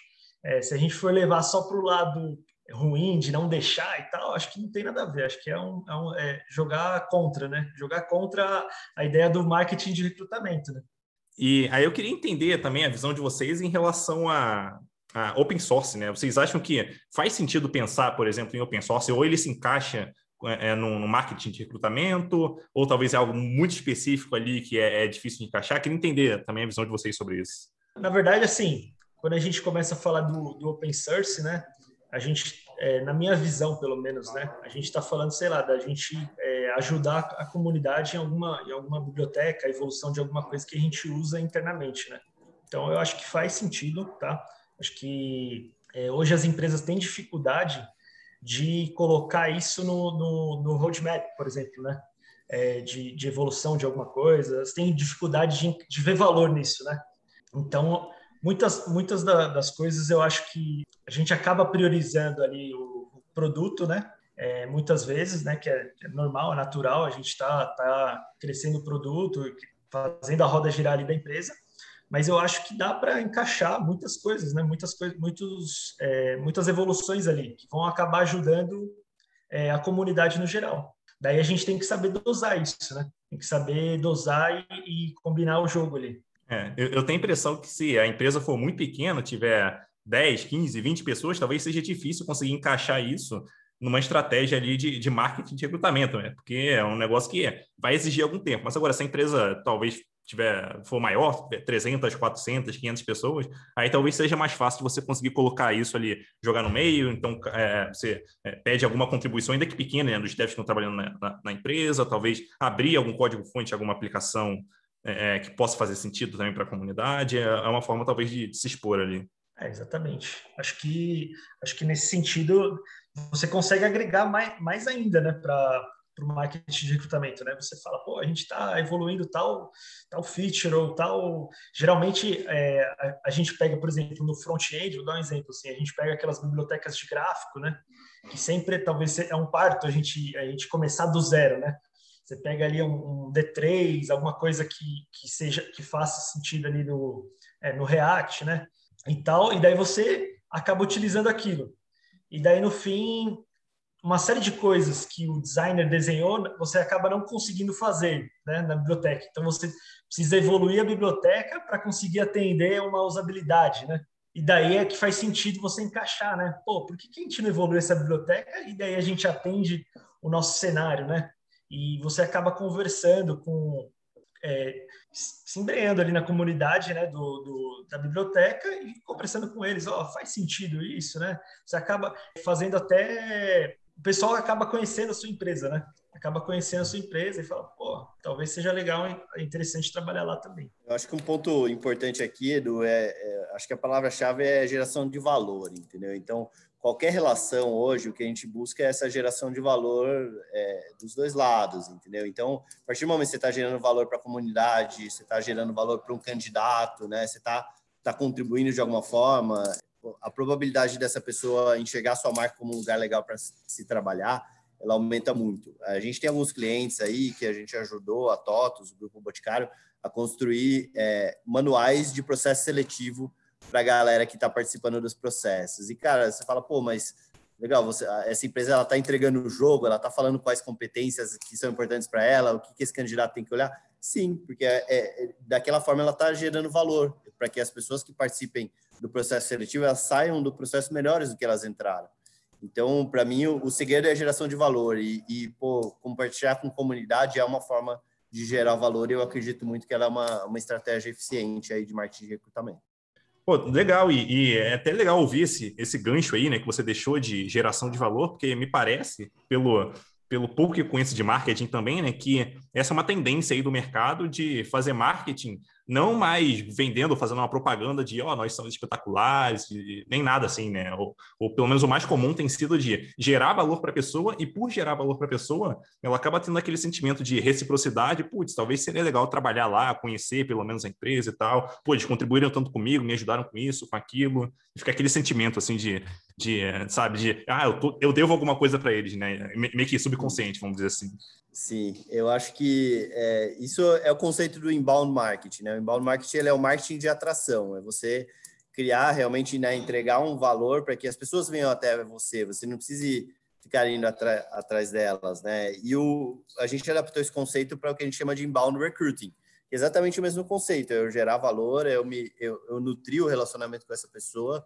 É, se a gente for levar só para o lado ruim de não deixar e tal, acho que não tem nada a ver. Acho que é, um, é, um, é jogar contra, né? Jogar contra a ideia do marketing de recrutamento, né? E aí eu queria entender também a visão de vocês em relação a, a open source, né? Vocês acham que faz sentido pensar, por exemplo, em open source, ou ele se encaixa é, é, no, no, marketing de recrutamento, ou talvez é algo muito específico ali que é, é, difícil de encaixar? Queria entender também a visão de vocês sobre isso. Na verdade, assim, quando a gente começa a falar do, do open source, né, a gente, é, na minha visão, pelo menos, né, a gente está falando, sei lá, da gente é, ajudar a comunidade em alguma, em alguma biblioteca, a evolução de alguma coisa que a gente usa internamente, né? Então, eu acho que faz sentido, tá? Acho que é, hoje as empresas têm dificuldade de colocar isso no, no, no roadmap, por exemplo, né? É, de, de, evolução de alguma coisa, elas têm dificuldade de, de, ver valor nisso, né? Então, muitas, muitas da, das coisas eu acho que a gente acaba priorizando ali o, o produto, né? É, muitas vezes, né? Que é, que é, normal, é natural, a gente está tá crescendo o produto, fazendo a roda girar ali da empresa, mas eu acho que dá para encaixar muitas coisas, né? Muitas coisas, muitos, é, muitas evoluções ali que vão acabar ajudando é, a comunidade no geral. Daí a gente tem que saber dosar isso, né? Tem que saber dosar e, e combinar o jogo ali. É, eu, eu, tenho a impressão que se a empresa for muito pequena, tiver 10, 15, 20 pessoas, talvez seja difícil conseguir encaixar isso numa estratégia ali de, de marketing de recrutamento, né? Porque é um negócio que vai exigir algum tempo. Mas agora, se a empresa talvez tiver for maior, 300, 400, 500 pessoas, aí talvez seja mais fácil você conseguir colocar isso ali, jogar no meio, então é, você é, pede alguma contribuição, ainda que pequena, né, dos devs que estão trabalhando na, na, na, empresa, talvez abrir algum código-fonte, alguma aplicação é, é que possa fazer sentido também para a comunidade, é, é uma forma talvez de, de se expor ali. É, exatamente. Acho que, acho que nesse sentido você consegue agregar mais, mais ainda né, para o marketing de recrutamento, né? Você fala, pô, a gente está evoluindo tal, tal feature ou tal. Geralmente é, a, a, gente pega, por exemplo, no front-end, vou dar um exemplo assim, a gente pega aquelas bibliotecas de gráfico, né? Que sempre talvez é um parto a gente a gente começar do zero, né? Você pega ali um, um D3, alguma coisa que, que seja que faça sentido ali no, é, no React, né? E tal, e daí você acaba utilizando aquilo. E daí no fim uma série de coisas que o designer desenhou, você acaba não conseguindo fazer né, na biblioteca. Então, você precisa evoluir a biblioteca para conseguir atender uma usabilidade, né? E daí é que faz sentido você encaixar, né? Pô, por que, que a gente não evolui essa biblioteca e daí a gente atende o nosso cenário, né? E você acaba conversando com... É, se embreando ali na comunidade né, do, do, da biblioteca e conversando com eles, ó, oh, faz sentido isso, né? Você acaba fazendo até o pessoal acaba conhecendo a sua empresa, né? Acaba conhecendo a sua empresa e fala, pô, talvez seja legal e interessante trabalhar lá também. Eu acho que um ponto importante aqui, Edu, é, é acho que a palavra-chave é geração de valor, entendeu? Então, qualquer relação hoje, o que a gente busca é essa geração de valor é, dos dois lados, entendeu? Então, a partir do momento que você está gerando valor para a comunidade, você está gerando valor para um candidato, né? Você está tá contribuindo de alguma forma, a probabilidade dessa pessoa enxergar sua marca como um lugar legal para se trabalhar, ela aumenta muito. A gente tem alguns clientes aí que a gente ajudou, a TOTOS, o Grupo Boticário, a construir é, manuais de processo seletivo para a galera que está participando dos processos. E, cara, você fala, pô, mas legal, você, essa empresa ela está entregando o jogo, ela está falando quais competências que são importantes para ela, o que, que, esse candidato tem que olhar. Sim, porque é, é daquela forma ela está gerando valor para que as pessoas que participem do processo seletivo elas saiam do processo melhores do que elas entraram. Então, para mim, o, o, segredo é a geração de valor e, e pô, compartilhar com comunidade é uma forma de gerar valor e eu acredito muito que ela é uma, uma estratégia eficiente aí de marketing de recrutamento. Pô, legal, e, e, é até legal ouvir esse, esse gancho aí, né, que você deixou de geração de valor, porque me parece, pelo, pelo pouco que eu conheço de marketing também, né, que essa é uma tendência aí do mercado de fazer marketing não mais vendendo, fazendo uma propaganda de, ó, oh, nós somos espetaculares, nem nada assim, né? Ou, ou, pelo menos o mais comum tem sido de gerar valor para a pessoa e por gerar valor para a pessoa, ela acaba tendo aquele sentimento de reciprocidade, putz, talvez seria legal trabalhar lá, conhecer pelo menos a empresa e tal, pô, eles contribuíram tanto comigo, me ajudaram com isso, com aquilo, e fica aquele sentimento assim de, de sabe, de ah, eu, tô, eu devo alguma coisa para eles, né? Meio que subconsciente, vamos dizer assim. Sim, eu acho que é, isso é o conceito do inbound marketing, né? O inbound marketing ele é o marketing de atração, é você criar realmente, né, entregar um valor para que as pessoas venham até você, você não precise ficar indo atrás delas, né? E o, a gente adaptou esse conceito para o que a gente chama de inbound recruiting, exatamente o mesmo conceito, eu gerar valor, eu me eu, eu nutrir o relacionamento com essa pessoa,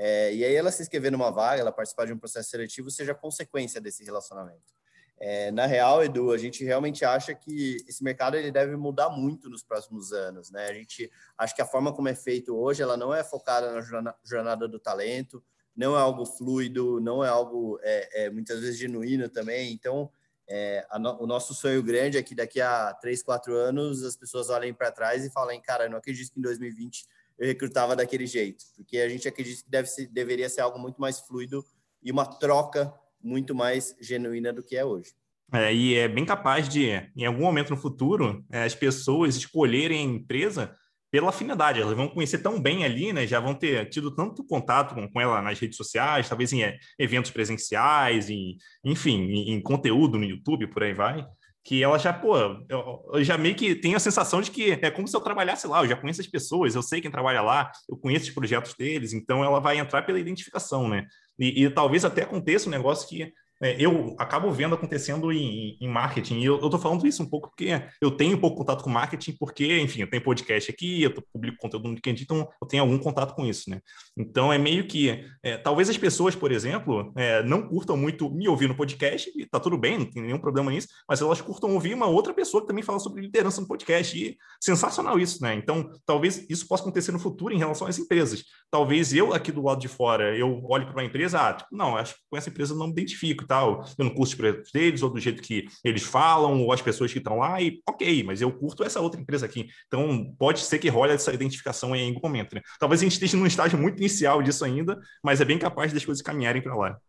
é, e aí ela se inscrever numa vaga, ela participar de um processo seletivo, seja consequência desse relacionamento. É, na real, Edu, a gente realmente acha que esse mercado ele deve mudar muito nos próximos anos, né? A gente acha que a forma como é feito hoje, ela não é focada na jornada do talento, não é algo fluido, não é algo é, é muitas vezes genuíno também. Então, é, no, o nosso sonho grande é que daqui a três, quatro anos as pessoas olhem para trás e falem, cara, não acredito que em 2020 eu recrutava daquele jeito, porque a gente acredita que deve ser, deveria ser algo muito mais fluido e uma troca muito mais genuína do que é hoje. É, e é bem capaz de, em algum momento no futuro, é, as pessoas escolherem a empresa pela afinidade. Elas vão conhecer tão bem ali, né? Já vão ter tido tanto contato com, com ela nas redes sociais, talvez em é, eventos presenciais, em, enfim, em, em, conteúdo no YouTube, por aí vai, que ela já, pô, eu, eu, já meio que tenho a sensação de que é como se eu trabalhasse lá, eu já conheço as pessoas, eu sei quem trabalha lá, eu conheço os projetos deles, então ela vai entrar pela identificação, né? E, e, talvez até aconteça um negócio que eu acabo vendo acontecendo em, em marketing. E eu estou falando isso um pouco porque eu tenho pouco contato com marketing, porque, enfim, eu tenho podcast aqui, eu publico conteúdo no LinkedIn, então eu tenho algum contato com isso, né? Então é meio que. É, talvez as pessoas, por exemplo, é, não curtam muito me ouvir no podcast, e tá tudo bem, não tem nenhum problema nisso, mas elas curtam ouvir uma outra pessoa que também fala sobre liderança no podcast. E sensacional isso, né? Então, talvez isso possa acontecer no futuro em relação às empresas. Talvez eu, aqui do lado de fora, eu olhe para uma empresa, ah, tipo, não, acho que com essa empresa eu não me identifico tal, eu não curto os deles, ou do jeito que eles falam, ou as pessoas que estão lá, e ok, mas eu curto essa outra empresa aqui. Então, pode ser que role essa identificação em algum momento. Né? Talvez a gente esteja num estágio muito inicial disso ainda, mas é bem capaz das coisas caminharem para lá.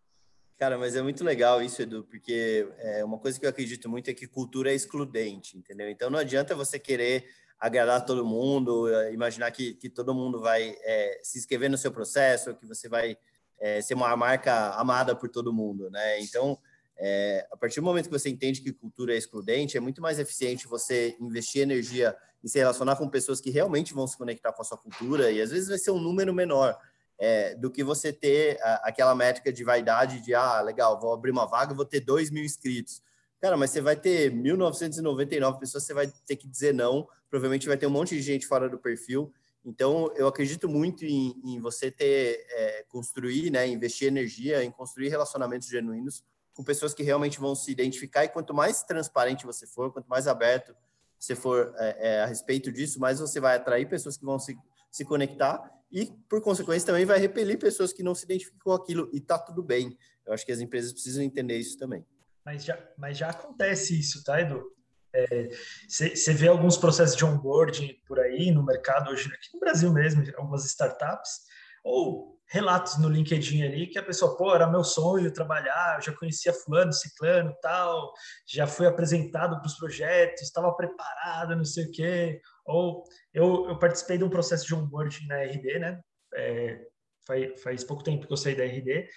Cara, mas é muito legal isso, Edu, porque é, uma coisa que eu acredito muito é que cultura é excludente, entendeu? Então não adianta você querer agradar todo mundo, imaginar que, que todo mundo vai é, se inscrever no seu processo, que você vai é, ser uma marca amada por todo mundo, né? Então, é, a partir do momento que você entende que cultura é excludente, é muito mais eficiente você investir energia em se relacionar com pessoas que realmente vão se conectar com a sua cultura, e às vezes vai ser um número menor é, do que você ter a, aquela métrica de vaidade de, ah, legal, vou abrir uma vaga, vou ter 2 mil inscritos. Cara, mas você vai ter 1.999 pessoas, você vai ter que dizer não, provavelmente vai ter um monte de gente fora do perfil, então, eu acredito muito em, em você ter, é, construir, né, investir energia em construir relacionamentos genuínos com pessoas que realmente vão se identificar. E quanto mais transparente você for, quanto mais aberto você for é, é, a respeito disso, mais você vai atrair pessoas que vão se, se conectar e, por consequência, também vai repelir pessoas que não se identificam com aquilo. E tá tudo bem. Eu acho que as empresas precisam entender isso também. Mas já, mas já acontece isso, tá, Edu? Você é, vê alguns processos de onboarding por aí no mercado hoje, aqui no Brasil mesmo, algumas startups, ou relatos no LinkedIn ali que a pessoa, pô, era meu sonho trabalhar, eu já conhecia fulano, ciclano, tal, já fui apresentado para os projetos, estava preparado, não sei o quê. Ou eu, eu participei de um processo de onboarding na RD, né? É, faz, faz pouco tempo que eu saí da RD,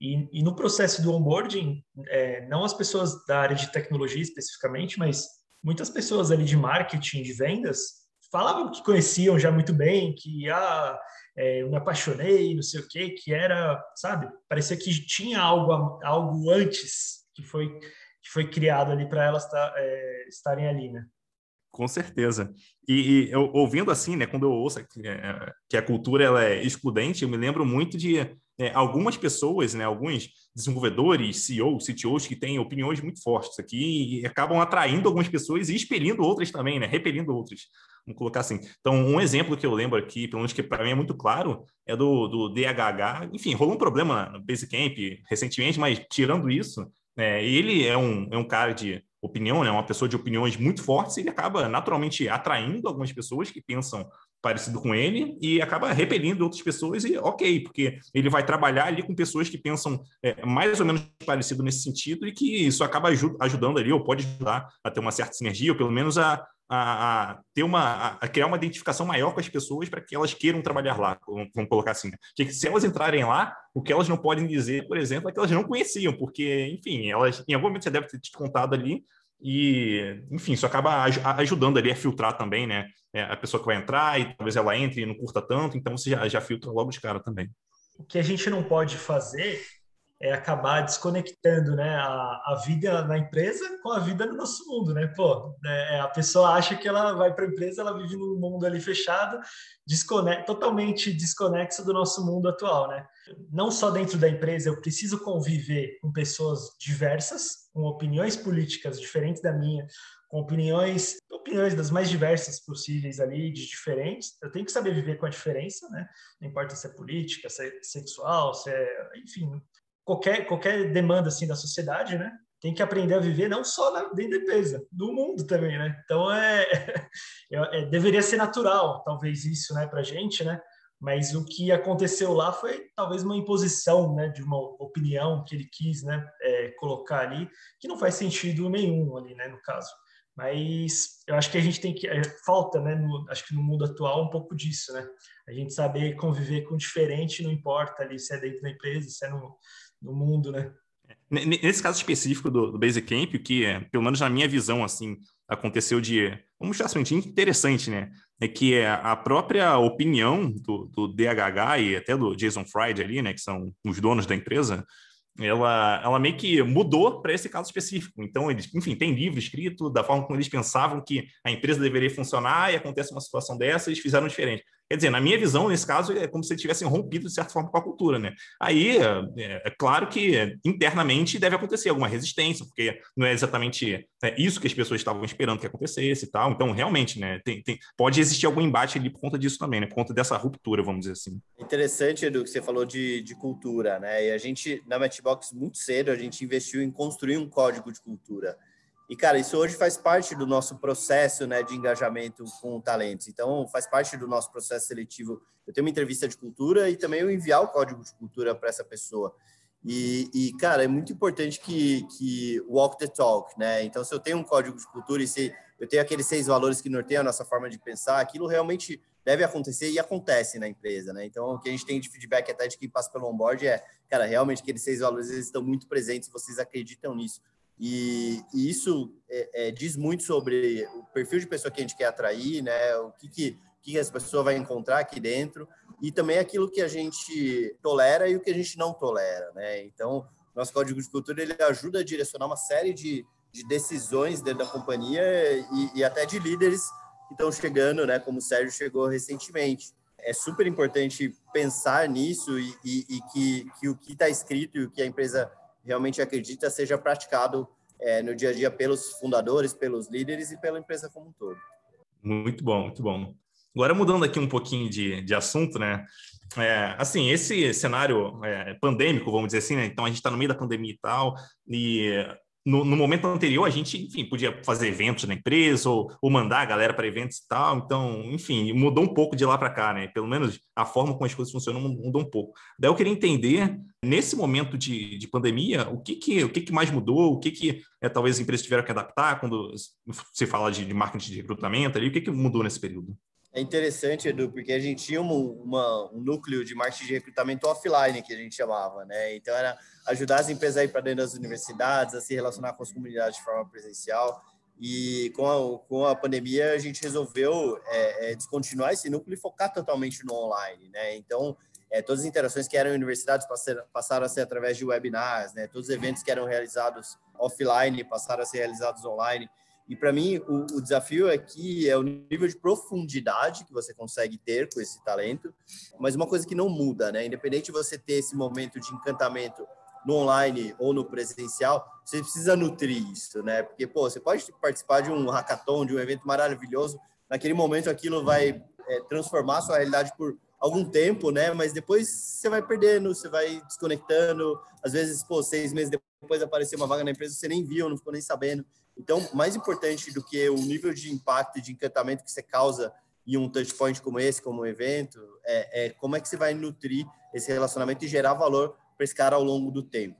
e, e no processo do onboarding, é, não as pessoas da área de tecnologia especificamente, mas muitas pessoas ali de marketing, de vendas, falavam que conheciam já muito bem, que ah, é, eu me apaixonei, não sei o quê, que era, sabe? Parecia que tinha algo, algo antes que foi, que foi criado ali para elas tá, é, estarem ali, né? Com certeza. E, e eu, ouvindo assim, né, quando eu ouço que, é, que a cultura ela é excludente, eu me lembro muito de é, algumas pessoas, né, alguns desenvolvedores, CEOs, CTOs que têm opiniões muito fortes aqui e acabam atraindo algumas pessoas e expelindo outras também, né, repelindo outras. Vamos colocar assim. Então, um exemplo que eu lembro aqui, pelo menos que para mim é muito claro, é do, do DHH. Enfim, rolou um problema no Basecamp recentemente, mas tirando isso, é, ele é um, é um cara de opinião, né, uma pessoa de opiniões muito fortes, ele acaba naturalmente atraindo algumas pessoas que pensam parecido com ele e acaba repelindo outras pessoas e ok, porque ele vai trabalhar ali com pessoas que pensam é, mais ou menos parecido nesse sentido e que isso acaba ajudando ali ou pode ajudar a ter uma certa sinergia ou pelo menos a, a, a ter uma a, criar uma identificação maior com as pessoas para que elas queiram trabalhar lá, vamos colocar assim. Né? Que se elas entrarem lá, o que elas não podem dizer, por exemplo, é que elas não conheciam, porque, enfim, elas em algum momento você deve ter te contado ali e, enfim, isso acaba ajudando ali a filtrar também, né? É, a pessoa que vai entrar e talvez ela entre e não curta tanto, então você já, já filtra logo de cara também. O que a gente não pode fazer é acabar desconectando né, a, a vida na empresa com a vida no nosso mundo, né? Pô, é, a pessoa acha que ela vai para a empresa, ela vive num mundo ali fechado, desconect, totalmente desconexo do nosso mundo atual, né? Não só dentro da empresa, eu preciso conviver com pessoas diversas, com opiniões políticas diferentes da minha, com opiniões, opiniões das mais diversas possíveis ali, de diferentes. Eu tenho que saber viver com a diferença, né? Não importa se é política, se é sexual, se é, enfim, qualquer, qualquer demanda assim da sociedade, né? Tem que aprender a viver não só na, dentro da empresa, no mundo também, né? Então é, (laughs) é, é deveria ser natural, talvez isso, né, para gente, né? Mas o que aconteceu lá foi talvez uma imposição, né, de uma opinião que ele quis, né, é, colocar ali, que não faz sentido nenhum ali, né, no caso. Mas eu acho que a gente tem que é, falta, né, no, acho que no mundo atual um pouco disso, né? A gente saber conviver com diferente, não importa ali se é dentro da empresa, se é no, no mundo, né? Nesse caso específico do, do Basecamp, o que, é, pelo menos na minha visão, assim, aconteceu de, vamos chamar assim, interessante, né? É que é a própria opinião do, do DHH e até do Jason Fried ali, né, que são os donos da empresa, ela, ela meio que mudou para esse caso específico. Então, eles, enfim, tem livro escrito da forma como eles pensavam que a empresa deveria funcionar e acontece uma situação dessa, eles fizeram diferente. Quer dizer, na minha visão, nesse caso, é como se eles tivessem rompido de certa forma com a cultura, né? Aí, é, é claro que internamente deve acontecer alguma resistência, porque não é exatamente é, isso que as pessoas estavam esperando que acontecesse e tal. Então, realmente, né, tem, tem, pode existir algum embate ali por conta disso também, né? Por conta dessa ruptura, vamos dizer assim. Interessante, Edu, que você falou de, de cultura, né? E a gente, na Matchbox, muito cedo, a gente investiu em construir um código de cultura. E, cara, isso hoje faz parte do nosso processo né, de engajamento com talentos. Então, faz parte do nosso processo seletivo. Eu tenho uma entrevista de cultura e também eu enviar o código de cultura para essa pessoa. E, e, cara, é muito importante que, que walk the talk, né? Então, se eu tenho um código de cultura e se eu tenho aqueles seis valores que norteiam a nossa forma de pensar, aquilo realmente deve acontecer e acontece na empresa, né? Então, o que a gente tem de feedback até de quem passa pelo onboard é, cara, realmente aqueles seis valores eles estão muito presentes, vocês acreditam nisso. E, e isso é, é, diz muito sobre o perfil de pessoa que a gente quer atrair, né? O que, que, que essa pessoa vai encontrar aqui dentro e também aquilo que a gente tolera e o que a gente não tolera, né? Então, nosso código de cultura ele ajuda a direcionar uma série de, de decisões dentro da companhia e, e até de líderes que estão chegando, né? Como o Sérgio chegou recentemente. É super importante pensar nisso e, e, e que, que o que está escrito e o que a empresa realmente acredita seja praticado é, no dia a dia pelos fundadores, pelos líderes e pela empresa como um todo. Muito bom, muito bom. Agora mudando aqui um pouquinho de, de assunto, né? É, assim, esse cenário é, pandêmico, vamos dizer assim, né? Então a gente está no meio da pandemia e tal, e no, no, momento anterior, a gente, enfim, podia fazer eventos na empresa ou, ou mandar a galera para eventos e tal. Então, enfim, mudou um pouco de lá para cá, né? Pelo menos a forma como as coisas funcionam mudou um pouco. Daí eu queria entender, nesse momento de, de pandemia, o que que, o que que mais mudou, o que que é, talvez as empresas tiveram que adaptar quando se fala de, de marketing de recrutamento ali, o que que mudou nesse período? É interessante, Edu, porque a gente tinha uma, uma, um núcleo de marketing de recrutamento offline, que a gente chamava, né? Então, era ajudar as empresas a ir para dentro das universidades, a se relacionar com as comunidades de forma presencial. E com a, com a pandemia, a gente resolveu é, é, descontinuar esse núcleo e focar totalmente no online, né? Então, é, todas as interações que eram em universidades passaram a ser através de webinars, né? Todos os eventos que eram realizados offline passaram a ser realizados online. E para mim, o, o, desafio aqui é o nível de profundidade que você consegue ter com esse talento, mas uma coisa que não muda, né? Independente de você ter esse momento de encantamento no online ou no presencial, você precisa nutrir isso, né? Porque, pô, você pode participar de um hackathon, de um evento maravilhoso, naquele momento aquilo vai é, transformar sua realidade por algum tempo, né? Mas depois você vai perdendo, você vai desconectando. Às vezes, pô, seis meses depois apareceu uma vaga na empresa, você nem viu, não ficou nem sabendo. Então, mais importante do que o nível de impacto e de encantamento que você causa em um touchpoint como esse, como um evento, é, é como é que você vai nutrir esse relacionamento e gerar valor para esse cara ao longo do tempo.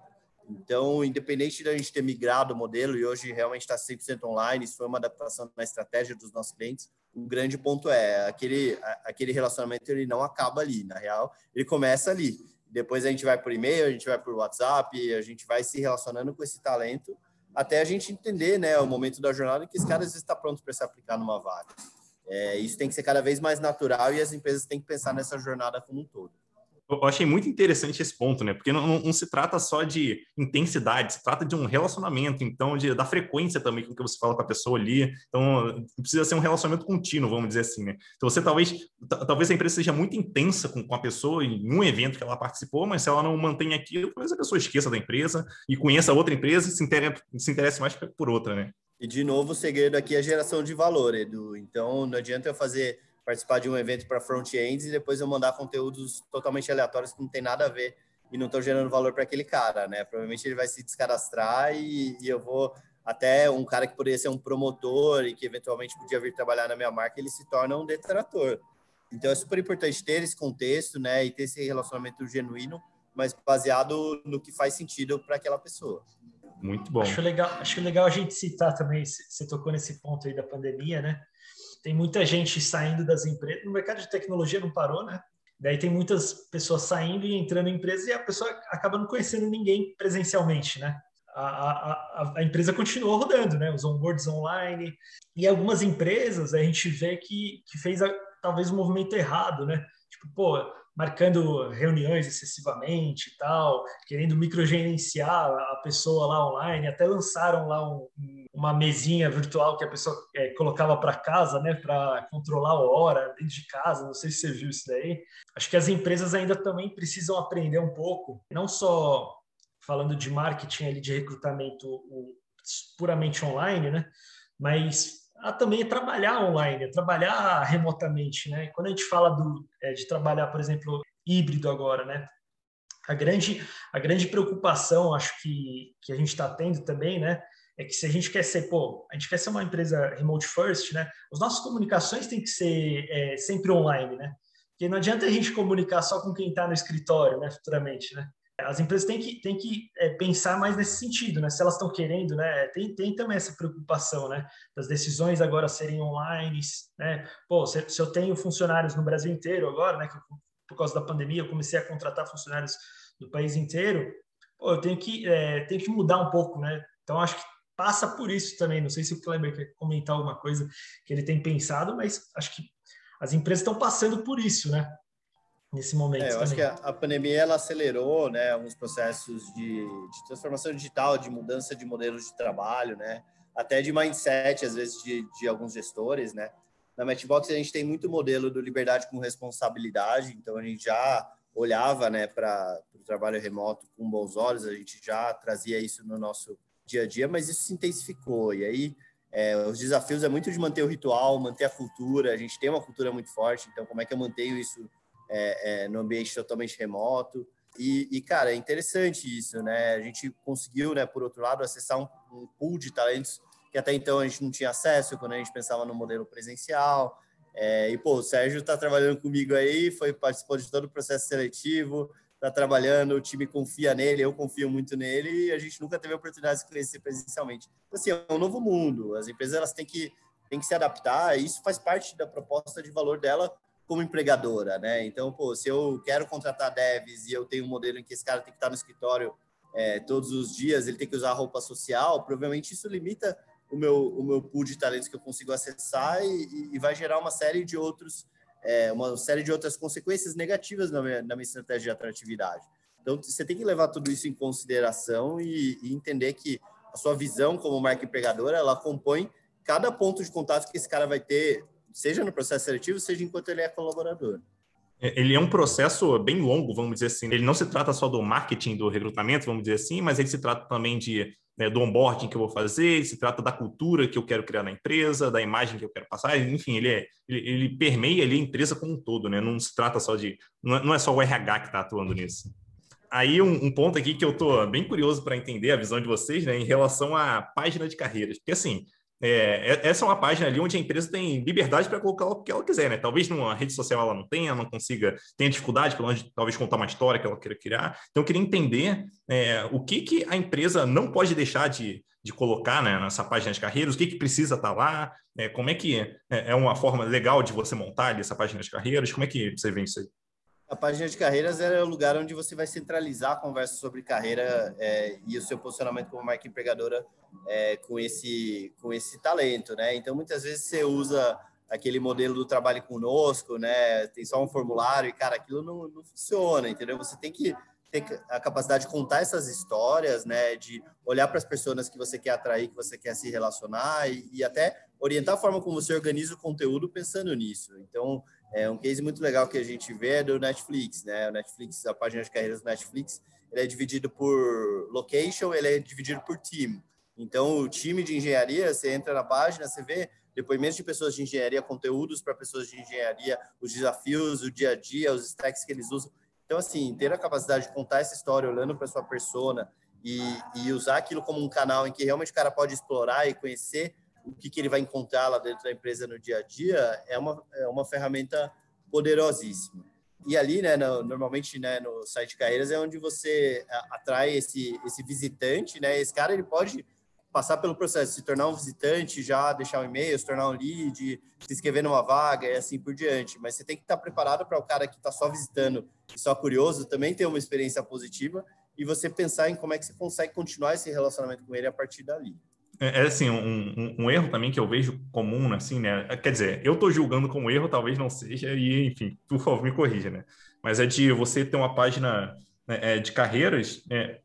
Então, independente da gente ter migrado o modelo e hoje realmente está 100% online, isso foi uma adaptação na estratégia dos nossos clientes, o grande ponto é aquele, aquele relacionamento ele não acaba ali, na real, ele começa ali. Depois a gente vai por e-mail, a gente vai por WhatsApp, a gente vai se relacionando com esse talento até a gente entender né, o momento da jornada que esse cara às vezes está pronto para se aplicar numa vaga. É, isso tem que ser cada vez mais natural e as empresas têm que pensar nessa jornada como um todo. Eu achei muito interessante esse ponto, né? Porque não, não, não, se trata só de intensidade, se trata de um relacionamento, então, de, da frequência também com que você fala com a pessoa ali. Então, precisa ser um relacionamento contínuo, vamos dizer assim, né? Então, você talvez, talvez a empresa seja muito intensa com, com a pessoa em um evento que ela participou, mas se ela não mantém aquilo, talvez a pessoa esqueça da empresa e conheça outra empresa e se interesse, se interesse mais por outra, né? E, de novo, o segredo aqui é a geração de valor, Edu. Então, não adianta eu fazer participar de um evento para front-ends e depois eu mandar conteúdos totalmente aleatórios que não tem nada a ver e não estão gerando valor para aquele cara, né? Provavelmente ele vai se descadastrar e, e, eu vou até um cara que poderia ser um promotor e que eventualmente podia vir trabalhar na minha marca, ele se torna um detrator. Então é super importante ter esse contexto, né, e ter esse relacionamento genuíno, mas baseado no que faz sentido para aquela pessoa. Muito bom. Acho legal, acho legal a gente citar também, você tocou nesse ponto aí da pandemia, né? Tem muita gente saindo das empresas. No mercado de tecnologia não parou, né? Daí tem muitas pessoas saindo e entrando em empresas e a pessoa acaba não conhecendo ninguém presencialmente, né? A, a, a, empresa continuou rodando, né? Os onboards online. E algumas empresas a gente vê que, que fez a, talvez um movimento errado, né? Tipo, pô, marcando reuniões excessivamente e tal, querendo microgerenciar a pessoa lá online, até lançaram lá um, uma mesinha virtual que a pessoa é, colocava para casa, né, para controlar a hora dentro de casa, não sei se você viu isso daí. Acho que as empresas ainda também precisam aprender um pouco, não só falando de marketing ali de recrutamento puramente online, né, mas a também trabalhar online, trabalhar remotamente, né? Quando a gente fala do, é, de trabalhar, por exemplo, híbrido agora, né? A grande, a grande preocupação, acho que, que a gente está tendo também, né? É que se a gente quer ser, pô, a gente quer ser uma empresa remote first, né? As nossas comunicações têm que ser é, sempre online, né? Porque não adianta a gente comunicar só com quem está no escritório, né? Futuramente, né? as empresas têm que, têm que é, pensar mais nesse sentido, né? Se elas estão querendo, né? Tem, tem também essa preocupação, né? Das decisões agora serem online, né? Pô, se, se eu tenho funcionários no Brasil inteiro agora, né? Que por causa da pandemia eu comecei a contratar funcionários do país inteiro, pô, eu tenho que, é, tenho que mudar um pouco, né? Então, acho que passa por isso também. Não sei se o Kleber quer comentar alguma coisa que ele tem pensado, mas acho que as empresas estão passando por isso, né? nesse momento. É, eu também. acho que a, a, pandemia ela acelerou, né, alguns processos de, de, transformação digital, de mudança de modelos de trabalho, né, até de mindset às vezes de, de alguns gestores, né. Na Matchbox a gente tem muito modelo do liberdade com responsabilidade, então a gente já olhava, né, para o trabalho remoto com bons olhos, a gente já trazia isso no nosso dia a dia, mas isso se intensificou e aí é, os desafios é muito de manter o ritual, manter a cultura. A gente tem uma cultura muito forte, então como é que eu mantenho isso é, é, no ambiente totalmente remoto. E, e, cara, é interessante isso, né? A gente conseguiu, né, por outro lado, acessar um, um pool de talentos que até então a gente não tinha acesso quando a gente pensava no modelo presencial. É, e, pô, o Sérgio está trabalhando comigo aí, foi participou de todo o processo seletivo, está trabalhando, o time confia nele, eu confio muito nele e a gente nunca teve a oportunidade de se conhecer presencialmente. Então, assim, é um novo mundo, as empresas elas têm que, têm que se adaptar e isso faz parte da proposta de valor dela como empregadora, né? Então, pô, se eu quero contratar devs e eu tenho um modelo em que esse cara tem que estar no escritório é, todos os dias, ele tem que usar roupa social, provavelmente isso limita o meu, o meu pool de talentos que eu consigo acessar e, e vai gerar uma série de outros, é, uma série de outras consequências negativas na minha, na minha estratégia de atratividade. Então, você tem que levar tudo isso em consideração e, e entender que a sua visão como marca empregadora, ela compõe cada ponto de contato que esse cara vai ter seja no processo seletivo, seja enquanto ele é colaborador. É, ele é um processo bem longo, vamos dizer assim. Ele não se trata só do marketing, do recrutamento, vamos dizer assim, mas ele se trata também de né, do onboarding que eu vou fazer, se trata da cultura que eu quero criar na empresa, da imagem que eu quero passar, enfim, ele, é, ele, ele permeia ali a empresa como um todo, né? Não se trata só de. Não é, é só o RH que está atuando nisso. Aí, um, um, ponto aqui que eu estou bem curioso para entender a visão de vocês, né, em relação à página de carreiras. Porque, assim, é, é, essa é uma página ali onde a empresa tem liberdade para colocar o que ela quiser, né? Talvez numa rede social ela não tenha, não consiga, tenha dificuldade, pelo menos, talvez contar uma história que ela queira criar. Então, eu queria entender é, o que, que a empresa não pode deixar de, de colocar né, nessa página de carreiras, o que, que precisa estar tá lá, é, como é que é, é, uma forma legal de você montar ali essa página de carreiras, como é que você vê isso aí? A página de carreiras é o lugar onde você vai centralizar a conversa sobre carreira é, e o seu posicionamento como marca empregadora é, com esse com esse talento, né? Então muitas vezes você usa aquele modelo do trabalho conosco, né? Tem só um formulário e cara, aquilo não, não funciona, entendeu? Você tem que ter a capacidade de contar essas histórias, né? De olhar para as pessoas que você quer atrair, que você quer se relacionar e, e até orientar a forma como você organiza o conteúdo pensando nisso. Então é um case muito legal que a gente vê é do Netflix, né? O Netflix, a página de carreiras do Netflix, ele é dividido por location, ele é dividido por team. Então, o time de engenharia, você entra na página, você vê depoimentos de pessoas de engenharia, conteúdos para pessoas de engenharia, os desafios, o dia a dia, os stacks que eles usam. Então, assim, ter a capacidade de contar essa história olhando para sua persona e, e usar aquilo como um canal em que realmente o cara pode explorar e conhecer o que, que ele vai encontrar lá dentro da empresa no dia a dia, é uma, é uma ferramenta poderosíssima. E ali, né, no, normalmente, né, no site carreiras é onde você atrai esse, esse visitante, né? Esse cara, ele pode passar pelo processo, se tornar um visitante, já deixar um e-mail, se tornar um lead, se inscrever numa vaga e assim por diante. Mas você tem que estar preparado para o cara que está só visitando e só curioso também ter uma experiência positiva e você pensar em como é que você consegue continuar esse relacionamento com ele a partir dali. É, é assim, um, um, um, erro também que eu vejo comum, assim, né? Quer dizer, eu estou julgando como erro, talvez não seja, e enfim, por favor, me corrija, né? Mas é de você ter uma página né, é, de carreiras é,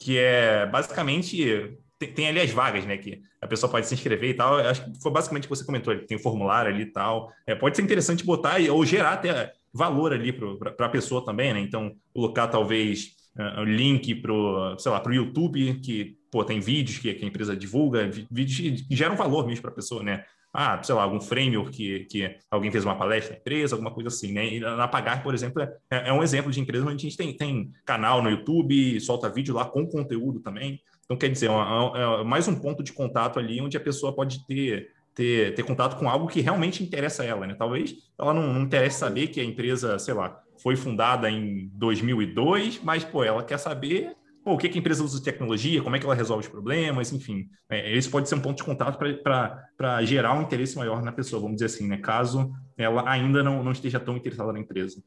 que é basicamente. Tem, tem, ali as vagas, né? Que a pessoa pode se inscrever e tal. Acho que foi basicamente o que você comentou, tem formulário ali e tal. É, pode ser interessante botar ou gerar até valor ali para a pessoa também, né? Então, colocar talvez uh, link para o YouTube, que pô, tem vídeos que, que a empresa divulga, vídeos que geram valor mesmo para a pessoa, né? Ah, sei lá, algum framework que, que alguém fez uma palestra na empresa, alguma coisa assim, né? E na Pagar, por exemplo, é, é um exemplo de empresa onde a gente tem, tem canal no YouTube, solta vídeo lá com conteúdo também. Então, quer dizer, é, é, é mais um ponto de contato ali onde a pessoa pode ter ter, ter contato com algo que realmente interessa a ela, né? Talvez ela não, não interesse saber que a empresa, sei lá, foi fundada em 2002, mas, pô, ela quer saber pô, o que, que a empresa usa de tecnologia, como é que ela resolve os problemas, enfim. É, esse pode ser um ponto de contato para gerar um interesse maior na pessoa, vamos dizer assim, né? Caso ela ainda não, não esteja tão interessada na empresa.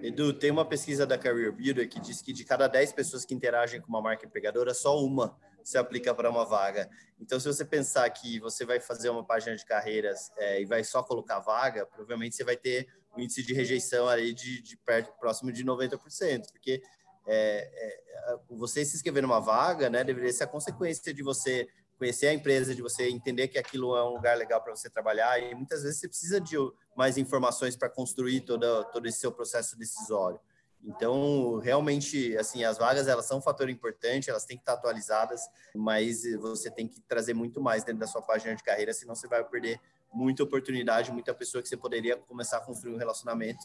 Edu, tem uma pesquisa da Career Builder que diz que de cada 10 pessoas que interagem com uma marca empregadora, só uma se aplica para uma vaga. Então, se você pensar que você vai fazer uma página de carreiras é, e vai só colocar vaga, provavelmente você vai ter um índice de rejeição aí de, de perto, próximo de 90%, porque é, é, você se inscrever numa vaga, né, deveria ser a consequência de você conhecer a empresa, de você entender que aquilo é um lugar legal para você trabalhar e muitas vezes você precisa de mais informações para construir todo, todo esse seu processo decisório. Então, realmente, assim, as vagas, elas são um fator importante, elas têm que estar atualizadas, mas você tem que trazer muito mais dentro da sua página de carreira, senão você vai perder muita oportunidade, muita pessoa que você poderia começar a construir um relacionamento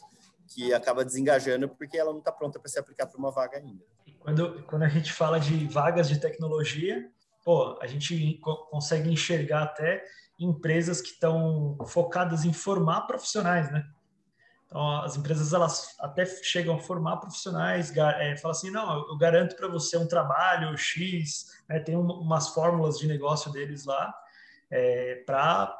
que acaba desengajando porque ela não está pronta para se aplicar para uma vaga ainda. Quando, quando a gente fala de vagas de tecnologia, pô, a gente consegue enxergar até empresas que estão focadas em formar profissionais, né? Então, as empresas elas até chegam a formar profissionais, é, falam assim, não, eu garanto para você um trabalho X, né, tem um, umas fórmulas de negócio deles lá, é, para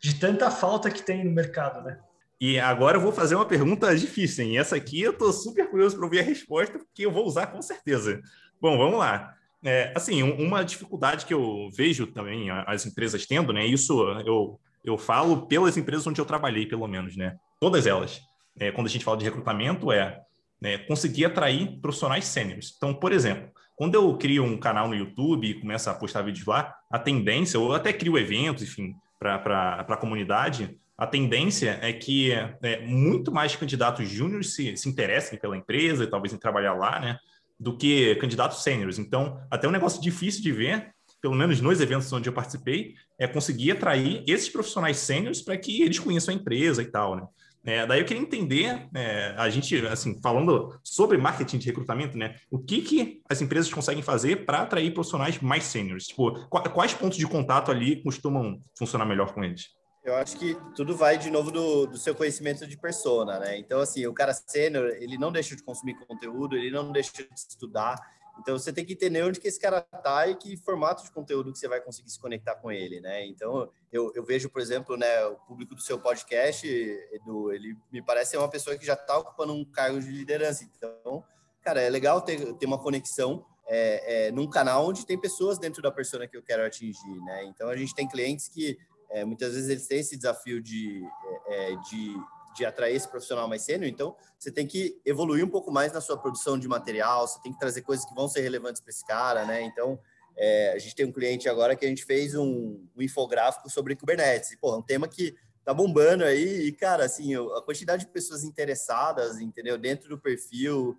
de tanta falta que tem no mercado, né? E agora eu vou fazer uma pergunta difícil, hein? Essa aqui eu estou super curioso para ouvir a resposta, porque eu vou usar com certeza. Bom, vamos lá. É, assim, uma dificuldade que eu vejo também as empresas tendo, né? Isso eu, eu falo pelas empresas onde eu trabalhei, pelo menos, né? Todas elas. É, quando a gente fala de recrutamento, é né, conseguir atrair profissionais sêniores. Então, por exemplo, quando eu crio um canal no YouTube e começo a postar vídeos lá, a tendência, ou até crio eventos, enfim, para a comunidade, a tendência é que é, muito mais candidatos júniores se, se interessem pela empresa e talvez em trabalhar lá, né? Do que candidatos sêniores. Então, até um negócio difícil de ver, pelo menos nos eventos onde eu participei, é conseguir atrair esses profissionais sêniores para que eles conheçam a empresa e tal, né? É, daí eu queria entender, é, a gente, assim, falando sobre marketing de recrutamento, né? O que, que as empresas conseguem fazer para atrair profissionais mais sêniores? Tipo, quais pontos de contato ali costumam funcionar melhor com eles? Eu acho que tudo vai de novo do, do seu conhecimento de persona, né? Então, assim, o cara sênior, ele não deixa de consumir conteúdo, ele não deixa de estudar, então você tem que entender onde que esse cara tá e que formato de conteúdo que você vai conseguir se conectar com ele, né? Então eu, eu vejo, por exemplo, né, o público do seu podcast, Edu, ele me parece ser uma pessoa que já está ocupando um cargo de liderança. Então, cara, é legal ter, ter uma conexão é, é, num canal onde tem pessoas dentro da persona que eu quero atingir, né? Então a gente tem clientes que é, muitas vezes eles têm esse desafio de, é, é de de atrair esse profissional mais sênior, então você tem que evoluir um pouco mais na sua produção de material, você tem que trazer coisas que vão ser relevantes para esse cara, né? Então, é, a gente tem um cliente agora que a gente fez um, um infográfico sobre Kubernetes, e, pô, é um tema que tá bombando aí, e, cara, assim, a quantidade de pessoas interessadas, entendeu, dentro do perfil,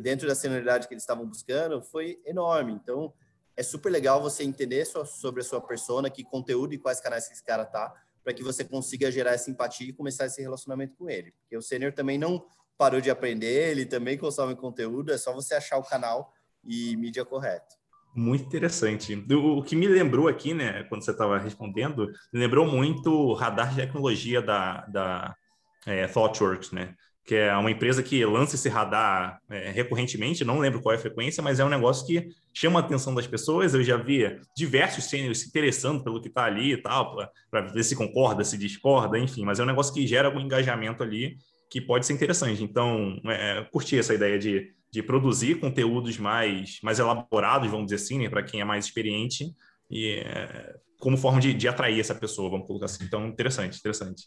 dentro da senioridade que eles estavam buscando, foi enorme, então é super legal você entender sobre a sua persona, que conteúdo e quais canais que esse cara tá, para que você consiga gerar essa empatia e começar esse relacionamento com ele. Porque o sênior também não parou de aprender, ele também consome conteúdo, é só você achar o canal e mídia correto. Muito interessante. O, que me lembrou aqui, né, quando você estava respondendo, lembrou muito o radar de tecnologia da, da é, ThoughtWorks, né? Que é uma empresa que lança esse radar é, recorrentemente, não lembro qual é a frequência, mas é um negócio que chama a atenção das pessoas. Eu já vi diversos sêniores se interessando pelo que está ali e tal, para ver se concorda, se discorda, enfim, mas é um negócio que gera algum engajamento ali que pode ser interessante. Então, é, curti essa ideia de, de produzir conteúdos mais, mais elaborados, vamos dizer assim, né, para quem é mais experiente, e é, como forma de, de atrair essa pessoa, vamos colocar assim. Então, interessante, interessante.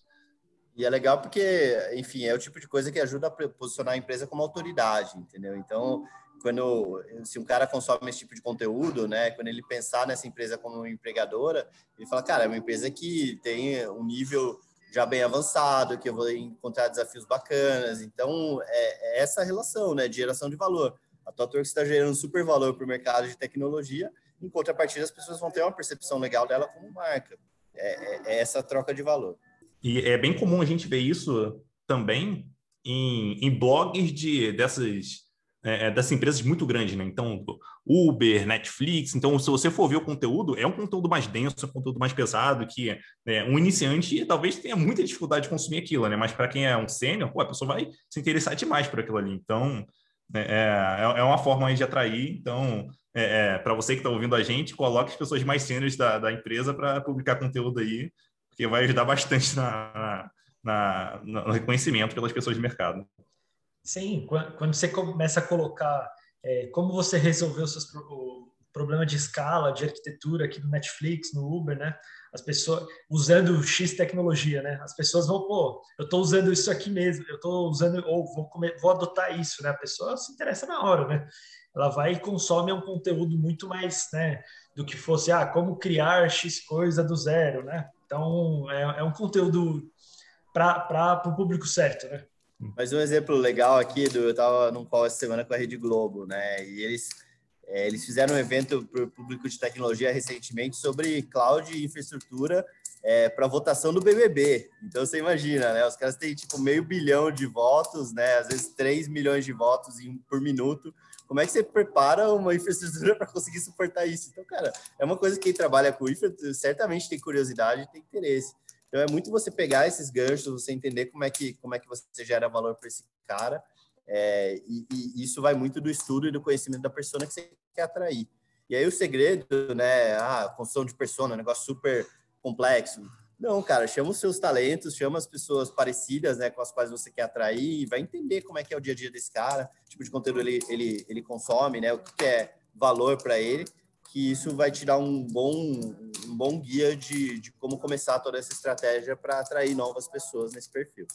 E é legal porque, enfim, é o tipo de coisa que ajuda a posicionar a empresa como autoridade, entendeu? Então, quando se um cara consome esse tipo de conteúdo, né, quando ele pensar nessa empresa como empregadora, ele fala, cara, é uma empresa que tem um nível já bem avançado, que eu vou encontrar desafios bacanas. Então, é, é essa relação, né, de geração de valor. A TopWorks está gerando super valor para o mercado de tecnologia, em contrapartida as pessoas vão ter uma percepção legal dela como marca. É, é, é essa troca de valor. E é bem comum a gente ver isso também em, em blogs de, dessas, é, é, dessas empresas muito grandes, né? Então, Uber, Netflix. Então, se você for ver o conteúdo, é um conteúdo mais denso, um conteúdo mais pesado, que é, um iniciante talvez tenha muita dificuldade de consumir aquilo, né? Mas para quem é um sênior, a pessoa vai se interessar demais por aquilo ali. Então, é, é, é uma forma de atrair. Então, é, é para você que está ouvindo a gente, coloque as pessoas mais sêniores da, da empresa para publicar conteúdo aí, porque vai ajudar bastante na, na, na, no reconhecimento pelas pessoas de mercado. Sim, quando você começa a colocar é, como você resolveu seus, o problema de escala, de arquitetura aqui no Netflix, no Uber, né? As pessoas usando X tecnologia, né? As pessoas vão, pô, eu estou usando isso aqui mesmo, eu estou usando, ou vou, comer, vou adotar isso, né? A pessoa se interessa na hora, né? Ela vai e consome um conteúdo muito mais, né? Do que fosse, ah, como criar X coisa do zero, né? Então, é, é um conteúdo para o público certo, né? Mas um exemplo legal aqui, do, eu estava num call essa semana com a Rede Globo, né? E eles, é, eles fizeram um evento para o público de tecnologia recentemente sobre cloud e infraestrutura é, para votação do BBB. Então você imagina, né? Os caras têm tipo meio bilhão de votos, né? Às vezes 3 milhões de votos em, por minuto como é que você prepara uma infraestrutura (laughs) para conseguir suportar isso? Então, cara, é uma coisa que quem trabalha com infra certamente tem curiosidade tem interesse. Então, é muito você pegar esses ganchos, você entender como é que, como é que você gera valor para esse cara. É, e, e, isso vai muito do estudo e do conhecimento da pessoa que você quer atrair. E aí o segredo, né? Ah, construção de persona, um negócio super complexo. Não, cara, chama os seus talentos, chama as pessoas parecidas, né, com as quais você quer atrair, e vai entender como é que é o dia a dia desse cara, tipo de conteúdo ele, ele, ele consome, né, o que é valor para ele, que isso vai te dar um bom, um bom guia de, de como começar toda essa estratégia para atrair novas pessoas nesse perfil.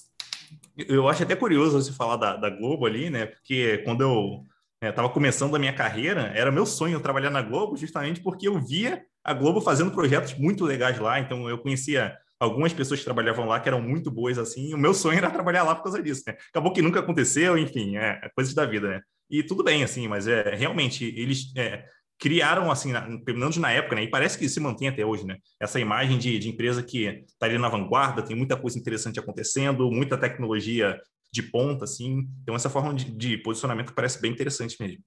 Eu acho até curioso você falar da, da Globo ali, né, porque quando eu estava é, começando a minha carreira, era meu sonho trabalhar na Globo, justamente porque eu via a Globo fazendo projetos muito legais lá. Então, eu conhecia algumas pessoas que trabalhavam lá que eram muito boas assim. o meu sonho era trabalhar lá por causa disso, né? Acabou que nunca aconteceu, enfim, é, é coisas da vida, né? E tudo bem, assim, mas é realmente eles é, criaram, assim, pelo menos na época, né? E parece que se mantém até hoje, né? Essa imagem de, de empresa que está ali na vanguarda, tem muita coisa interessante acontecendo, muita tecnologia de ponta, assim. Então, essa forma de, de posicionamento parece bem interessante mesmo.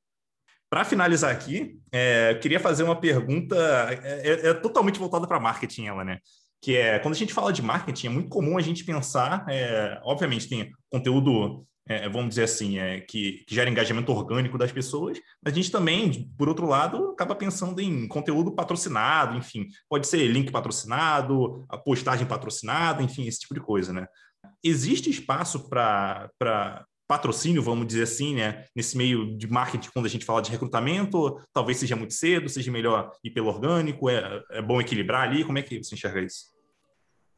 Para finalizar aqui, é, eu queria fazer uma pergunta, é, é, é totalmente voltada para marketing, ela, né? Que é, quando a gente fala de marketing, é muito comum a gente pensar, é, obviamente tem conteúdo é, vamos dizer assim, é, que, que, gera engajamento orgânico das pessoas, mas a gente também, por outro lado, acaba pensando em conteúdo patrocinado, enfim, pode ser link patrocinado, a postagem patrocinada, enfim, esse tipo de coisa, né? Existe espaço para patrocínio, vamos dizer assim, né? Nesse meio de marketing, quando a gente fala de recrutamento, talvez seja muito cedo, seja melhor ir pelo orgânico, é, é bom equilibrar ali, como é que você enxerga isso?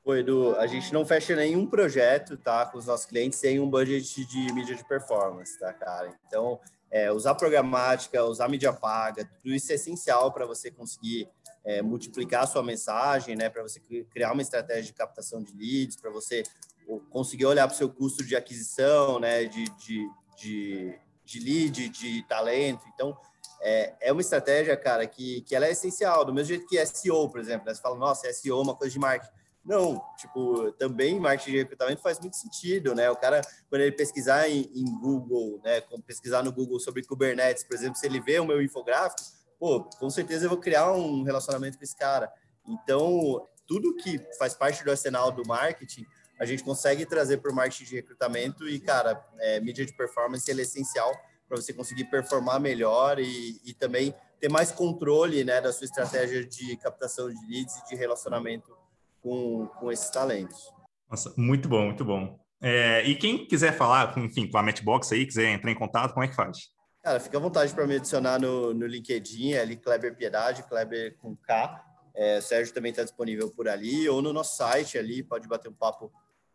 Oi, Edu, a gente não fecha nenhum projeto, tá, com os nossos clientes sem um budget de mídia de performance, tá, cara? Então, é, usar programática, usar mídia paga, tudo isso é essencial para você conseguir é, multiplicar a sua mensagem, né, para você criar uma estratégia de captação de leads, para você conseguir olhar para o seu custo de aquisição, né, de, de, de, de lead, de talento. Então, é, é uma estratégia, cara, que, que ela é essencial, do mesmo jeito que SEO, por exemplo. Né? Você fala, nossa, SEO é uma coisa de marketing não, tipo, também marketing de recrutamento faz muito sentido, né? O cara, quando ele pesquisar em, em Google, né, pesquisar no Google sobre Kubernetes, por exemplo, se ele vê o meu infográfico, pô, com certeza eu vou criar um relacionamento com esse cara. Então, tudo que faz parte do arsenal do marketing, a gente consegue trazer para o marketing de recrutamento e, cara, é, mídia de performance é essencial para você conseguir performar melhor e, e também ter mais controle, né, da sua estratégia de captação de leads e de relacionamento com, com esses talentos. Nossa, muito bom, muito bom. É, e quem quiser falar, enfim, com a Matchbox aí, quiser entrar em contato, como é que faz? Cara, fica à vontade para me adicionar no, no LinkedIn, é ali Kleber Piedade, Kleber com K. É, o Sérgio também está disponível por ali, ou no nosso site ali, pode bater um papo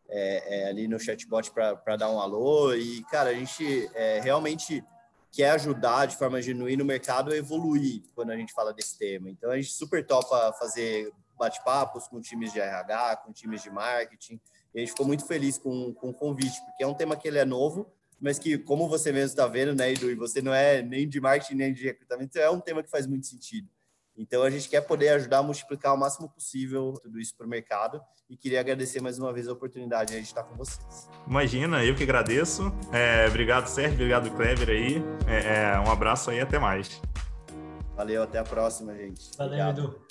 é, é, ali no chatbot para dar um alô. E, cara, a gente é, realmente quer ajudar de forma genuína o mercado a evoluir quando a gente fala desse tema. Então, a gente super topa fazer bate-papos com times de RH, com times de marketing. E a gente ficou muito feliz com, com o convite, porque é um tema que ele é novo, mas que, como você mesmo está vendo, né, Edu, e você não é nem de marketing nem de recrutamento, é um tema que faz muito sentido. Então, a gente quer poder ajudar a multiplicar o máximo possível tudo isso para o mercado e queria agradecer mais uma vez a oportunidade de estar com vocês. Imagina, eu que agradeço. É, obrigado, Sérgio, obrigado, Kleber aí. É, é, um abraço aí, até mais. Valeu, até a próxima, gente. Valeu, Edu.